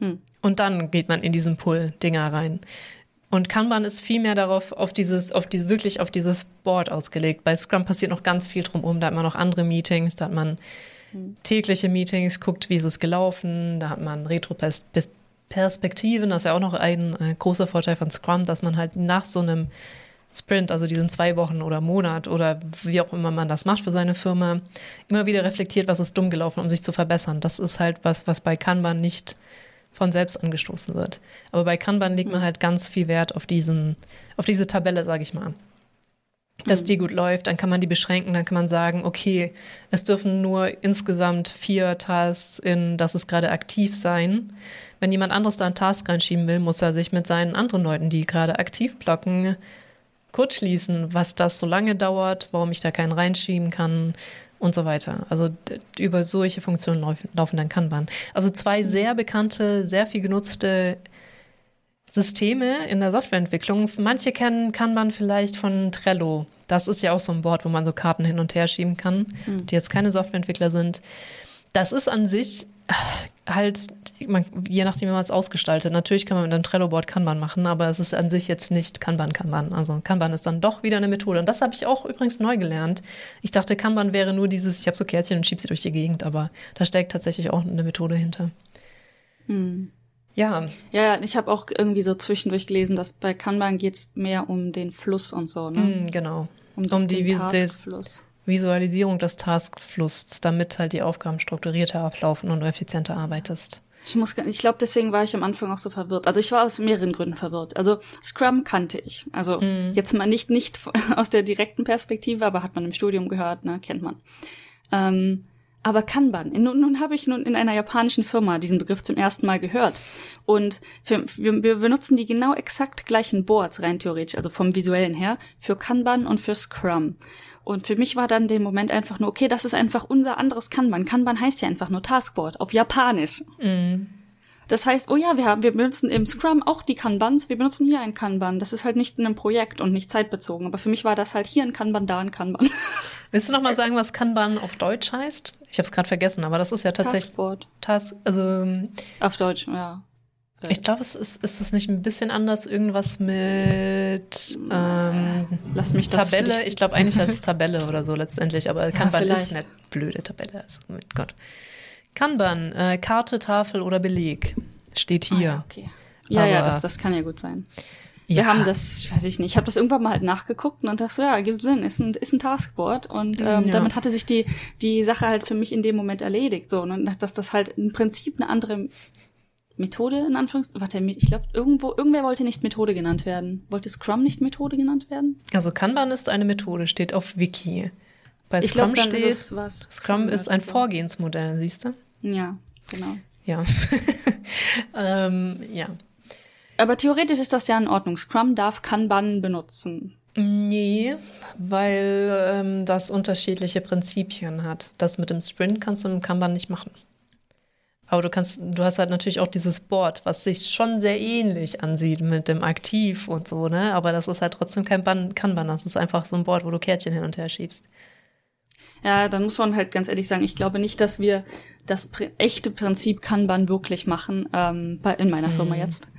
Hm. Und dann geht man in diesen Pull-Dinger rein. Und Kanban ist viel mehr darauf, auf dieses, auf diese, wirklich auf dieses Board ausgelegt. Bei Scrum passiert noch ganz viel drumherum. Da hat man noch andere Meetings, da hat man tägliche Meetings, guckt, wie ist es gelaufen, da hat man Retro-Perspektiven, das ist ja auch noch ein äh, großer Vorteil von Scrum, dass man halt nach so einem Sprint, also diesen zwei Wochen oder Monat oder wie auch immer man das macht für seine Firma, immer wieder reflektiert, was ist dumm gelaufen, um sich zu verbessern. Das ist halt was, was bei Kanban nicht von selbst angestoßen wird. Aber bei Kanban legt man halt ganz viel Wert auf diesen, auf diese Tabelle, sage ich mal. Dass die gut läuft, dann kann man die beschränken, dann kann man sagen, okay, es dürfen nur insgesamt vier Tasks in, das ist gerade aktiv sein. Wenn jemand anderes da einen Task reinschieben will, muss er sich mit seinen anderen Leuten, die gerade aktiv blocken, kurz schließen, was das so lange dauert, warum ich da keinen reinschieben kann und so weiter. Also über solche Funktionen laufen, laufen dann Kanban. Also zwei sehr bekannte, sehr viel genutzte Systeme in der Softwareentwicklung. Manche kennen Kanban vielleicht von Trello. Das ist ja auch so ein Board, wo man so Karten hin und her schieben kann, die jetzt keine Softwareentwickler sind. Das ist an sich halt, man, je nachdem, wie man es ausgestaltet. Natürlich kann man mit einem Trello-Board Kanban machen, aber es ist an sich jetzt nicht Kanban-Kanban. Also Kanban ist dann doch wieder eine Methode. Und das habe ich auch übrigens neu gelernt. Ich dachte, Kanban wäre nur dieses, ich habe so Kärtchen und schiebe sie durch die Gegend, aber da steckt tatsächlich auch eine Methode hinter. Hm. Ja, Ja, ich habe auch irgendwie so zwischendurch gelesen, dass bei Kanban geht's mehr um den Fluss und so, ne? mm, genau. Um, Um die Taskfluss. Visualisierung des Taskflusses, damit halt die Aufgaben strukturierter ablaufen und du effizienter arbeitest. Ich muss, ich glaube, deswegen war ich am Anfang auch so verwirrt. Also ich war aus mehreren Gründen verwirrt. Also Scrum kannte ich. Also jetzt mal nicht nicht aus der direkten Perspektive, aber hat man im Studium gehört, ne, kennt man. Ähm, aber Kanban. Nun, nun habe ich nun in einer japanischen Firma diesen Begriff zum ersten Mal gehört. Und für, wir, wir benutzen die genau exakt gleichen Boards rein theoretisch, also vom visuellen her, für Kanban und für Scrum. Und für mich war dann der Moment einfach nur, okay, das ist einfach unser anderes Kanban. Kanban heißt ja einfach nur Taskboard auf Japanisch. Das heißt, oh ja, wir haben, wir benutzen im Scrum auch die Kanbans, wir benutzen hier ein Kanban. Das ist halt nicht in einem Projekt und nicht zeitbezogen. Aber für mich war das halt hier ein Kanban, da ein Kanban. Willst du noch mal sagen, was Kanban auf Deutsch heißt? Ich habe es gerade vergessen, aber das ist ja tatsächlich Taskboard. Task. Also ähm, Auf Deutsch, ja. ich glaube, es ist, ist es nicht ein bisschen anders. Irgendwas mit ähm, Lass mich das Tabelle. Ich glaube eigentlich heißt es Tabelle oder so letztendlich, aber Kanban ist vielleicht. eine blöde Tabelle. Also, mit Gott. Kanban, äh, Karte, Tafel oder Beleg. Steht hier. Ah, ja, okay. Ja, Aber, ja, das, das kann ja gut sein. Wir ja. haben das, weiß ich nicht, ich habe das irgendwann mal halt nachgeguckt und dachte so, ja, gibt Sinn, ist ein, ist ein Taskboard und ähm, ja. damit hatte sich die die Sache halt für mich in dem Moment erledigt so und dass das halt im Prinzip eine andere Methode in Anführungs warte ich glaube irgendwo irgendwer wollte nicht Methode genannt werden wollte Scrum nicht Methode genannt werden also Kanban ist eine Methode steht auf Wiki bei Scrum glaub, steht ist was Scrum ist ein Vorgehensmodell siehst du ja genau ja ähm, ja aber theoretisch ist das ja in Ordnung. Scrum darf Kanban benutzen. Nee, weil ähm, das unterschiedliche Prinzipien hat. Das mit dem Sprint kannst du im Kanban nicht machen. Aber du kannst, du hast halt natürlich auch dieses Board, was sich schon sehr ähnlich ansieht mit dem Aktiv und so, ne? Aber das ist halt trotzdem kein Ban Kanban, das ist einfach so ein Board, wo du Kärtchen hin und her schiebst. Ja, dann muss man halt ganz ehrlich sagen, ich glaube nicht, dass wir das echte Prinzip Kanban wirklich machen, ähm, bei, in meiner Firma hm. jetzt.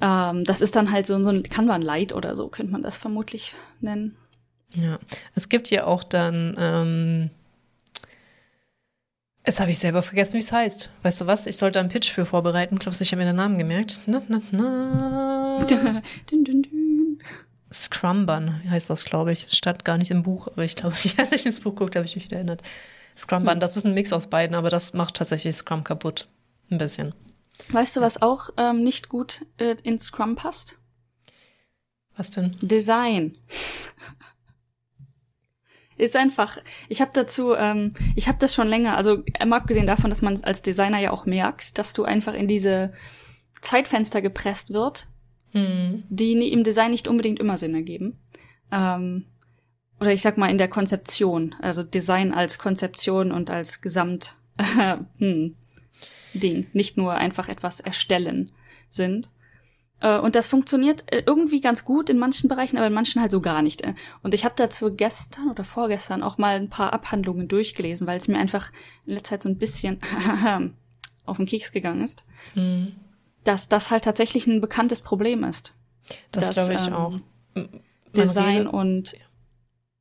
Ähm, das ist dann halt so, so ein Kanban Light oder so, könnte man das vermutlich nennen. Ja, es gibt ja auch dann, ähm, jetzt habe ich selber vergessen, wie es heißt. Weißt du was? Ich sollte einen Pitch für vorbereiten. Glaubst du, ich habe mir den Namen gemerkt? Na, na, na. dün, dün, dün. Scrumban heißt das, glaube ich. Stand gar nicht im Buch, aber ich glaube, als ich ins Buch guckt, habe ich mich wieder erinnert. Scrumban, hm. das ist ein Mix aus beiden, aber das macht tatsächlich Scrum kaputt. Ein bisschen. Weißt du, was auch ähm, nicht gut äh, in Scrum passt? Was denn? Design. ist einfach, ich habe dazu, ähm, ich habe das schon länger, also mal abgesehen davon, dass man als Designer ja auch merkt, dass du einfach in diese Zeitfenster gepresst wird, hm. die im Design nicht unbedingt immer Sinn ergeben. Ähm, oder ich sag mal in der Konzeption, also Design als Konzeption und als Gesamt. Äh, hm, Ding, nicht nur einfach etwas erstellen sind. Äh, und das funktioniert äh, irgendwie ganz gut in manchen Bereichen, aber in manchen halt so gar nicht. Äh. Und ich habe dazu gestern oder vorgestern auch mal ein paar Abhandlungen durchgelesen, weil es mir einfach in letzter Zeit so ein bisschen auf den Keks gegangen ist, mhm. Dass das halt tatsächlich ein bekanntes Problem ist. Das glaube ich ähm, auch. Design und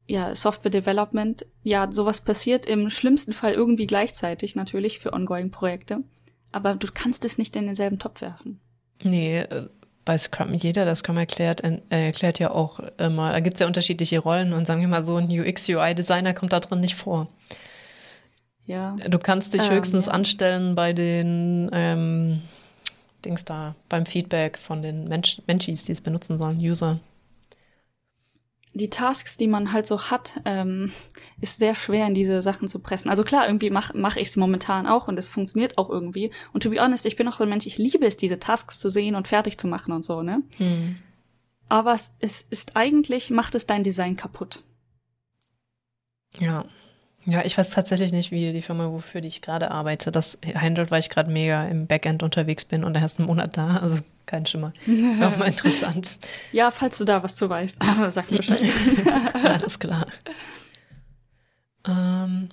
ja, Software Development, ja, sowas passiert im schlimmsten Fall irgendwie gleichzeitig natürlich für Ongoing-Projekte aber du kannst es nicht in denselben Topf werfen. Nee, äh, bei Scrum, jeder, der Scrum erklärt, äh, erklärt ja auch immer, da gibt es ja unterschiedliche Rollen und sagen wir mal so, ein UX-UI-Designer kommt da drin nicht vor. Ja. Du kannst dich ähm, höchstens ja. anstellen bei den ähm, Dings da, beim Feedback von den Mensch Menschis, die es benutzen sollen, User die Tasks, die man halt so hat, ähm, ist sehr schwer in diese Sachen zu pressen. Also klar, irgendwie mache mach ich es momentan auch und es funktioniert auch irgendwie. Und to be honest, ich bin auch so ein Mensch, ich liebe es, diese Tasks zu sehen und fertig zu machen und so, ne? Hm. Aber es, es ist eigentlich, macht es dein Design kaputt. Ja. Ja, ich weiß tatsächlich nicht, wie die Firma, wofür ich gerade arbeite, das handelt, weil ich gerade mega im Backend unterwegs bin und der ist einen Monat da. Also kein Schimmer. Auch mal interessant. ja, falls du da was zu weißt, sag mir Bescheid. Alles klar. Ähm,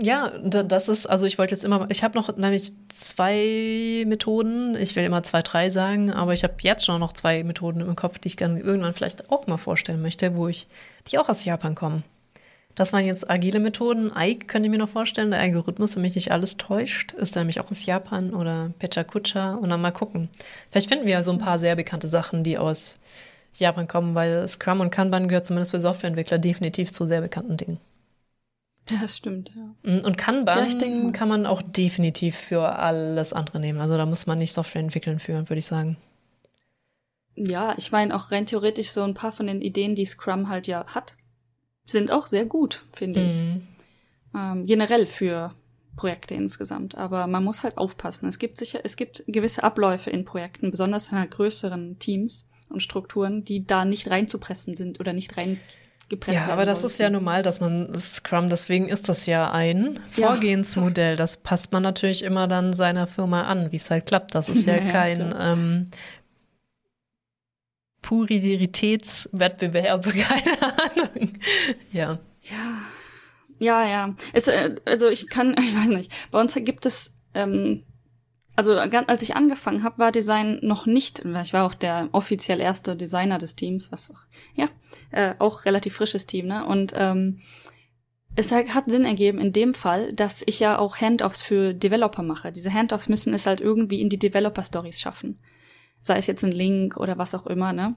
ja, das ist, also ich wollte jetzt immer, ich habe noch nämlich zwei Methoden. Ich will immer zwei, drei sagen, aber ich habe jetzt schon noch zwei Methoden im Kopf, die ich dann irgendwann vielleicht auch mal vorstellen möchte, wo ich, die auch aus Japan kommen. Das waren jetzt agile Methoden. Ike könnte ich mir noch vorstellen. Der Algorithmus, wenn mich nicht alles täuscht, ist nämlich auch aus Japan oder Pechakucha. Und dann mal gucken. Vielleicht finden wir ja so ein paar sehr bekannte Sachen, die aus Japan kommen, weil Scrum und Kanban gehört zumindest für Softwareentwickler definitiv zu sehr bekannten Dingen. Das stimmt, ja. Mm, und Kanban ja, denke, kann man auch definitiv für alles andere nehmen. Also da muss man nicht Software entwickeln für, würde ich sagen. Ja, ich meine auch rein theoretisch so ein paar von den Ideen, die Scrum halt ja hat, sind auch sehr gut, finde mhm. ich. Ähm, generell für Projekte insgesamt. Aber man muss halt aufpassen. Es gibt sicher, es gibt gewisse Abläufe in Projekten, besonders in größeren Teams und Strukturen, die da nicht reinzupressen sind oder nicht rein gepresst Ja, aber das sollten. ist ja normal, dass man Scrum, deswegen ist das ja ein Vorgehensmodell. Das passt man natürlich immer dann seiner Firma an, wie es halt klappt. Das ist ja, ja kein ähm, Puridiritätswettbewerb, keine Ahnung. Ja. Ja. Ja, ja. Es, äh, also ich kann, ich weiß nicht. Bei uns gibt es, ähm, also als ich angefangen habe, war Design noch nicht, ich war auch der offiziell erste Designer des Teams, was auch, ja, äh, auch relativ frisches Team, ne? Und ähm, es hat Sinn ergeben in dem Fall, dass ich ja auch Handoffs für Developer mache. Diese Handoffs müssen es halt irgendwie in die Developer-Stories schaffen. Sei es jetzt ein Link oder was auch immer, ne?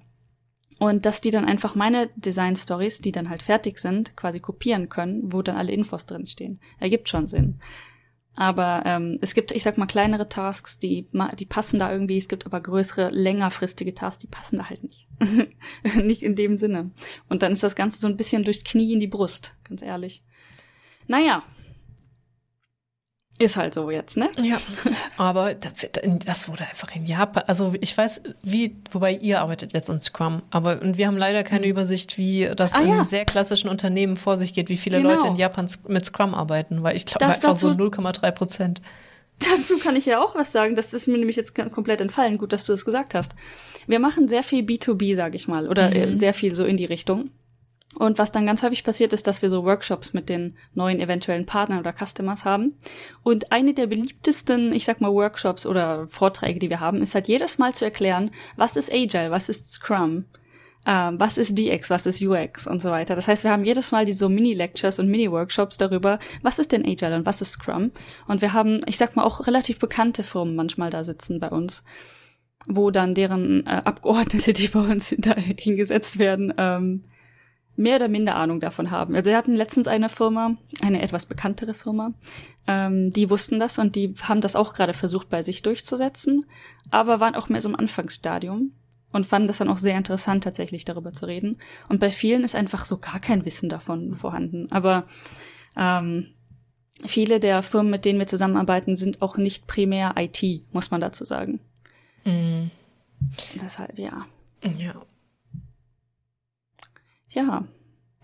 Und dass die dann einfach meine Design-Stories, die dann halt fertig sind, quasi kopieren können, wo dann alle Infos drin stehen. Ergibt schon Sinn. Aber ähm, es gibt, ich sag mal, kleinere Tasks, die, die passen da irgendwie. Es gibt aber größere, längerfristige Tasks, die passen da halt nicht. nicht in dem Sinne. Und dann ist das Ganze so ein bisschen durchs Knie in die Brust, ganz ehrlich. Naja. Ist halt so jetzt, ne? Ja. Aber das wurde einfach in Japan. Also ich weiß, wie, wobei ihr arbeitet jetzt in Scrum, aber und wir haben leider keine mhm. Übersicht, wie das ah, in ja. sehr klassischen Unternehmen vor sich geht, wie viele genau. Leute in Japan mit Scrum arbeiten, weil ich glaube einfach so 0,3 Prozent. Dazu kann ich ja auch was sagen. Das ist mir nämlich jetzt komplett entfallen. Gut, dass du es gesagt hast. Wir machen sehr viel B2B, sag ich mal, oder äh, mhm. sehr viel so in die Richtung. Und was dann ganz häufig passiert ist, dass wir so Workshops mit den neuen eventuellen Partnern oder Customers haben. Und eine der beliebtesten, ich sag mal, Workshops oder Vorträge, die wir haben, ist halt jedes Mal zu erklären, was ist Agile, was ist Scrum, ähm, was ist DX, was ist UX und so weiter. Das heißt, wir haben jedes Mal diese so Mini-Lectures und Mini-Workshops darüber, was ist denn Agile und was ist Scrum. Und wir haben, ich sag mal, auch relativ bekannte Firmen manchmal da sitzen bei uns wo dann deren äh, Abgeordnete, die bei uns hingesetzt werden, ähm, mehr oder minder Ahnung davon haben. Also wir hatten letztens eine Firma, eine etwas bekanntere Firma, ähm, die wussten das und die haben das auch gerade versucht bei sich durchzusetzen, aber waren auch mehr so im Anfangsstadium und fanden das dann auch sehr interessant, tatsächlich darüber zu reden. Und bei vielen ist einfach so gar kein Wissen davon vorhanden. Aber ähm, viele der Firmen, mit denen wir zusammenarbeiten, sind auch nicht primär IT, muss man dazu sagen. Mhm. Deshalb, ja. Ja, ja.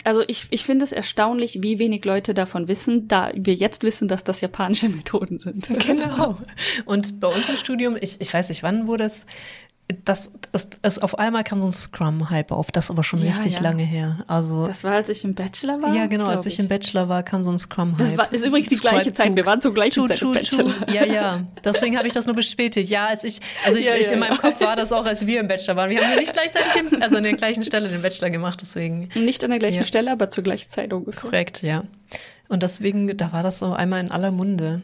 Also ich, ich finde es erstaunlich, wie wenig Leute davon wissen, da wir jetzt wissen, dass das japanische Methoden sind. Genau. Und bei uns im Studium, ich, ich weiß nicht, wann wurde es, das, das, das auf einmal kam so ein Scrum-Hype auf, das ist aber schon ja, richtig ja. lange her. Also das war, als ich im Bachelor war. Ja, genau, als ich, ich im Bachelor war, kam so ein Scrum-Hype. Das war, ist übrigens die gleiche Zeit. Wir waren zur gleichen Zeit im Bachelor. Ja, ja. Deswegen habe ich das nur bestätigt. Ja, als ich, also ich, ja, ich in meinem Kopf war das auch, als wir im Bachelor waren. Wir haben nicht gleichzeitig, im, also an der gleichen Stelle den Bachelor gemacht, deswegen. Nicht an der gleichen Stelle, aber zur gleichen Zeit ungefähr. Korrekt, ja. Und deswegen, da war das so einmal in aller Munde.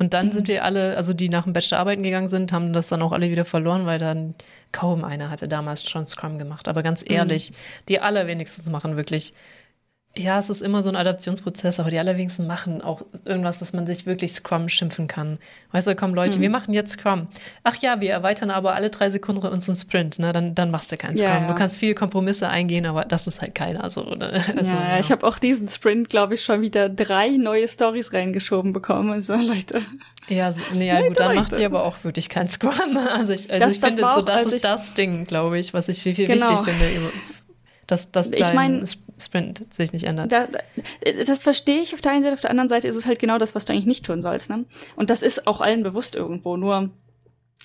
Und dann mhm. sind wir alle, also die nach dem Bachelor arbeiten gegangen sind, haben das dann auch alle wieder verloren, weil dann kaum einer hatte damals schon Scrum gemacht. Aber ganz mhm. ehrlich, mhm. die allerwenigsten machen wirklich ja, es ist immer so ein Adaptionsprozess, aber die allerwenigsten machen auch irgendwas, was man sich wirklich Scrum schimpfen kann. Weißt du, da kommen Leute, mhm. wir machen jetzt Scrum. Ach ja, wir erweitern aber alle drei Sekunden unseren Sprint, ne? Dann, dann machst du keinen Scrum. Ja, ja. Du kannst viele Kompromisse eingehen, aber das ist halt keiner so, ne? Also, ja, ja, ich habe auch diesen Sprint, glaube ich, schon wieder drei neue Stories reingeschoben bekommen. Also, Leute. Ja, nee, ja, gut, dann macht ihr aber auch wirklich keinen Scrum. Also ich, also das, ich finde, so, das ist das Ding, glaube ich, was ich viel, viel genau. wichtig finde dass, dass dein mein, Sprint sich nicht ändert. Da, das verstehe ich auf der einen Seite, auf der anderen Seite ist es halt genau das, was du eigentlich nicht tun sollst. Ne? Und das ist auch allen bewusst irgendwo. Nur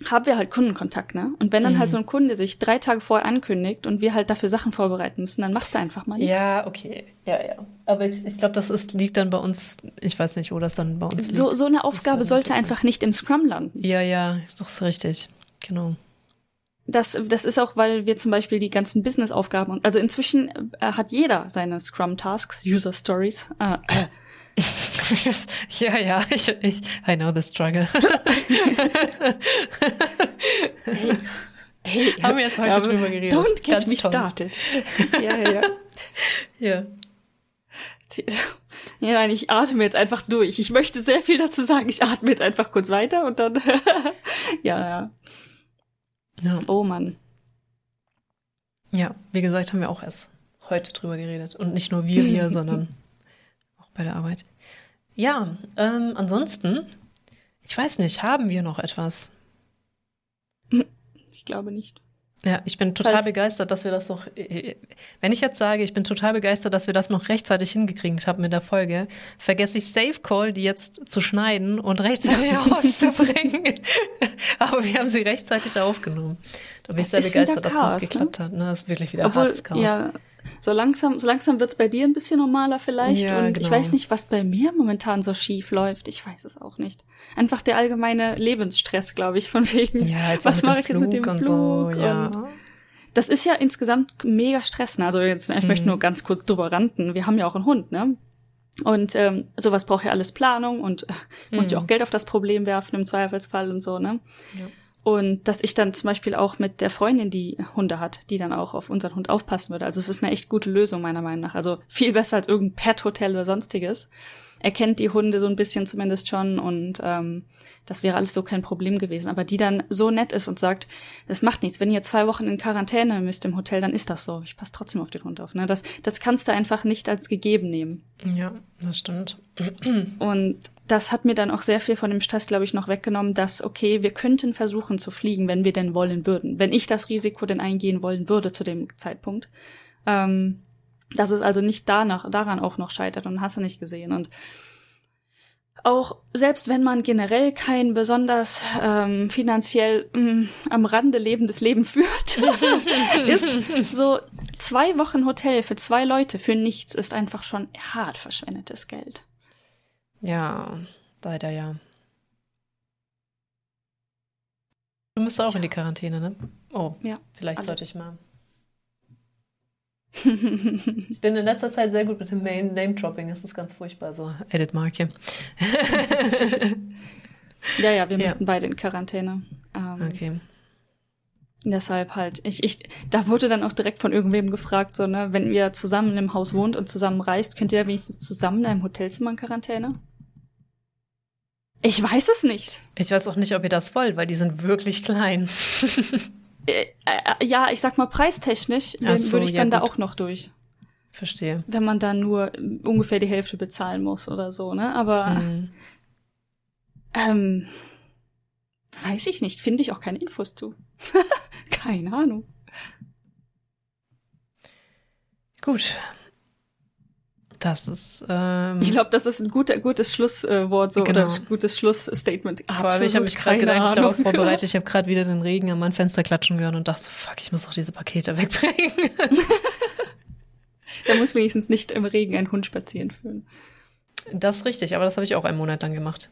haben wir halt Kundenkontakt, ne? Und wenn dann halt mhm. halt so ein Kunde sich drei Tage vorher ankündigt und wir halt dafür Sachen vorbereiten müssen, dann machst du einfach mal nichts. Ja, okay. Ja, ja. Aber ich, ich glaube, das ist, liegt dann bei uns, ich weiß nicht, wo das dann bei uns liegt. So, so eine Aufgabe sollte einfach nicht im Scrum landen. Ja, ja, das ist richtig. Genau. Das, das ist auch, weil wir zum Beispiel die ganzen Business-Aufgaben, also inzwischen äh, hat jeder seine Scrum-Tasks, User-Stories. Äh, ja, ja, ich, ich, I know the struggle. hey, hey, Haben wir jetzt heute drüber geredet. Don't get Ganz me toll. started. ja, ja, ja. Ja. Ja, nein, ich atme jetzt einfach durch. Ich möchte sehr viel dazu sagen. Ich atme jetzt einfach kurz weiter und dann. ja, ja. Ja. Oh Mann. Ja, wie gesagt, haben wir auch erst heute drüber geredet. Und nicht nur wir hier, sondern auch bei der Arbeit. Ja, ähm, ansonsten, ich weiß nicht, haben wir noch etwas? Ich glaube nicht. Ja, ich bin total Falls begeistert, dass wir das noch. Wenn ich jetzt sage, ich bin total begeistert, dass wir das noch rechtzeitig hingekriegt haben mit der Folge, vergesse ich Safe Call, die jetzt zu schneiden und rechtzeitig rauszubringen. Aber wir haben sie rechtzeitig aufgenommen. Da bin ich sehr begeistert, dass das noch geklappt ne? hat. Ne? Das ist wirklich wieder Obwohl, hartes Chaos. Ja, so langsam, so langsam wird's bei dir ein bisschen normaler vielleicht. Ja, und genau. ich weiß nicht, was bei mir momentan so schief läuft. Ich weiß es auch nicht. Einfach der allgemeine Lebensstress, glaube ich, von wegen. Ja, jetzt was mache ich jetzt mit dem Flug? So, ja. das ist ja insgesamt mega Stress. Ne? Also jetzt, ich mhm. möchte nur ganz kurz drüber ranten. Wir haben ja auch einen Hund, ne? Und ähm, sowas braucht ja alles Planung und äh, musst ja Mhm. auch Geld auf das Problem werfen im Zweifelsfall und so, ne? Ja. Und dass ich dann zum Beispiel auch mit der Freundin, die Hunde hat, die dann auch auf unseren Hund aufpassen würde. Also es ist eine echt gute Lösung meiner Meinung nach. Also viel besser als irgendein Pet-Hotel oder sonstiges. Er kennt die Hunde so ein bisschen zumindest schon und ähm, das wäre alles so kein Problem gewesen. Aber die dann so nett ist und sagt, es macht nichts. Wenn ihr zwei Wochen in Quarantäne müsst im Hotel, dann ist das so. Ich passe trotzdem auf den Hund auf. Ne? Das, das kannst du einfach nicht als gegeben nehmen. Ja, das stimmt. Und das hat mir dann auch sehr viel von dem Stress, glaube ich, noch weggenommen, dass, okay, wir könnten versuchen zu fliegen, wenn wir denn wollen würden. Wenn ich das Risiko denn eingehen wollen würde zu dem Zeitpunkt. Ähm, dass es also nicht danach, daran auch noch scheitert und hast du nicht gesehen. Und auch selbst wenn man generell kein besonders ähm, finanziell mh, am Rande lebendes Leben führt, ist so zwei Wochen Hotel für zwei Leute für nichts ist einfach schon hart verschwendetes Geld. Ja, leider ja. Du musst auch in die Quarantäne, ne? Oh, Ja, vielleicht alle. sollte ich mal. Ich bin in letzter Zeit sehr gut mit dem Name-Dropping. Das ist ganz furchtbar. So, Edit-Marke. Ja, ja, wir Ja. mussten beide in Quarantäne. Ähm, Okay. Deshalb halt. Ich, ich, da wurde dann auch direkt von irgendwem gefragt, so, ne, wenn ihr zusammen einem Haus wohnt und zusammen reist, könnt ihr da wenigstens zusammen in einem Hotelzimmer in Quarantäne? Ich weiß es nicht. Ich weiß auch nicht, ob ihr das wollt, weil die sind wirklich klein. Äh, äh, ja, ich sag mal, preistechnisch Ach so, würde ich ja, dann da gut. auch noch durch. Verstehe. Wenn man dann nur äh, ungefähr die Hälfte bezahlen muss oder so, ne? Aber Hm. ähm, weiß ich nicht, finde ich auch keine Infos zu. keine Ahnung. Gut. Das ist. Ähm, Ich glaube, das ist ein guter, gutes Schlusswort so Genau. oder gutes Schlussstatement. vor allem, ich habe mich gerade gedanklich darauf Ahnung. vorbereitet. Ich habe gerade wieder den Regen an mein Fenster klatschen gehört und dachte so, fuck, ich muss doch diese Pakete wegbringen. Da muss wenigstens nicht im Regen ein Hund spazieren führen. Das ist richtig, aber das habe ich auch einen Monat lang gemacht.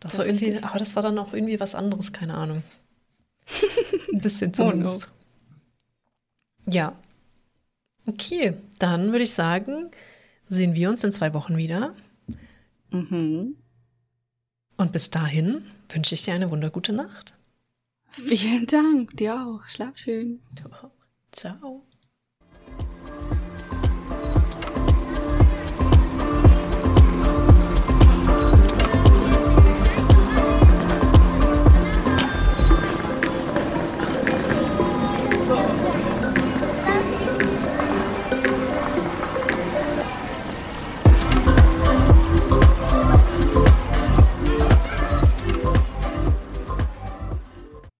Das, Das war irgendwie, richtig. aber das war dann auch irgendwie was anderes, keine Ahnung. Ein bisschen Oh no. zumindest. Ja. Okay, dann würde ich sagen, sehen wir uns in zwei Wochen wieder. Mhm. Und bis dahin wünsche ich dir eine wundergute Nacht. Vielen Dank, dir auch. Schlaf schön. Ciao.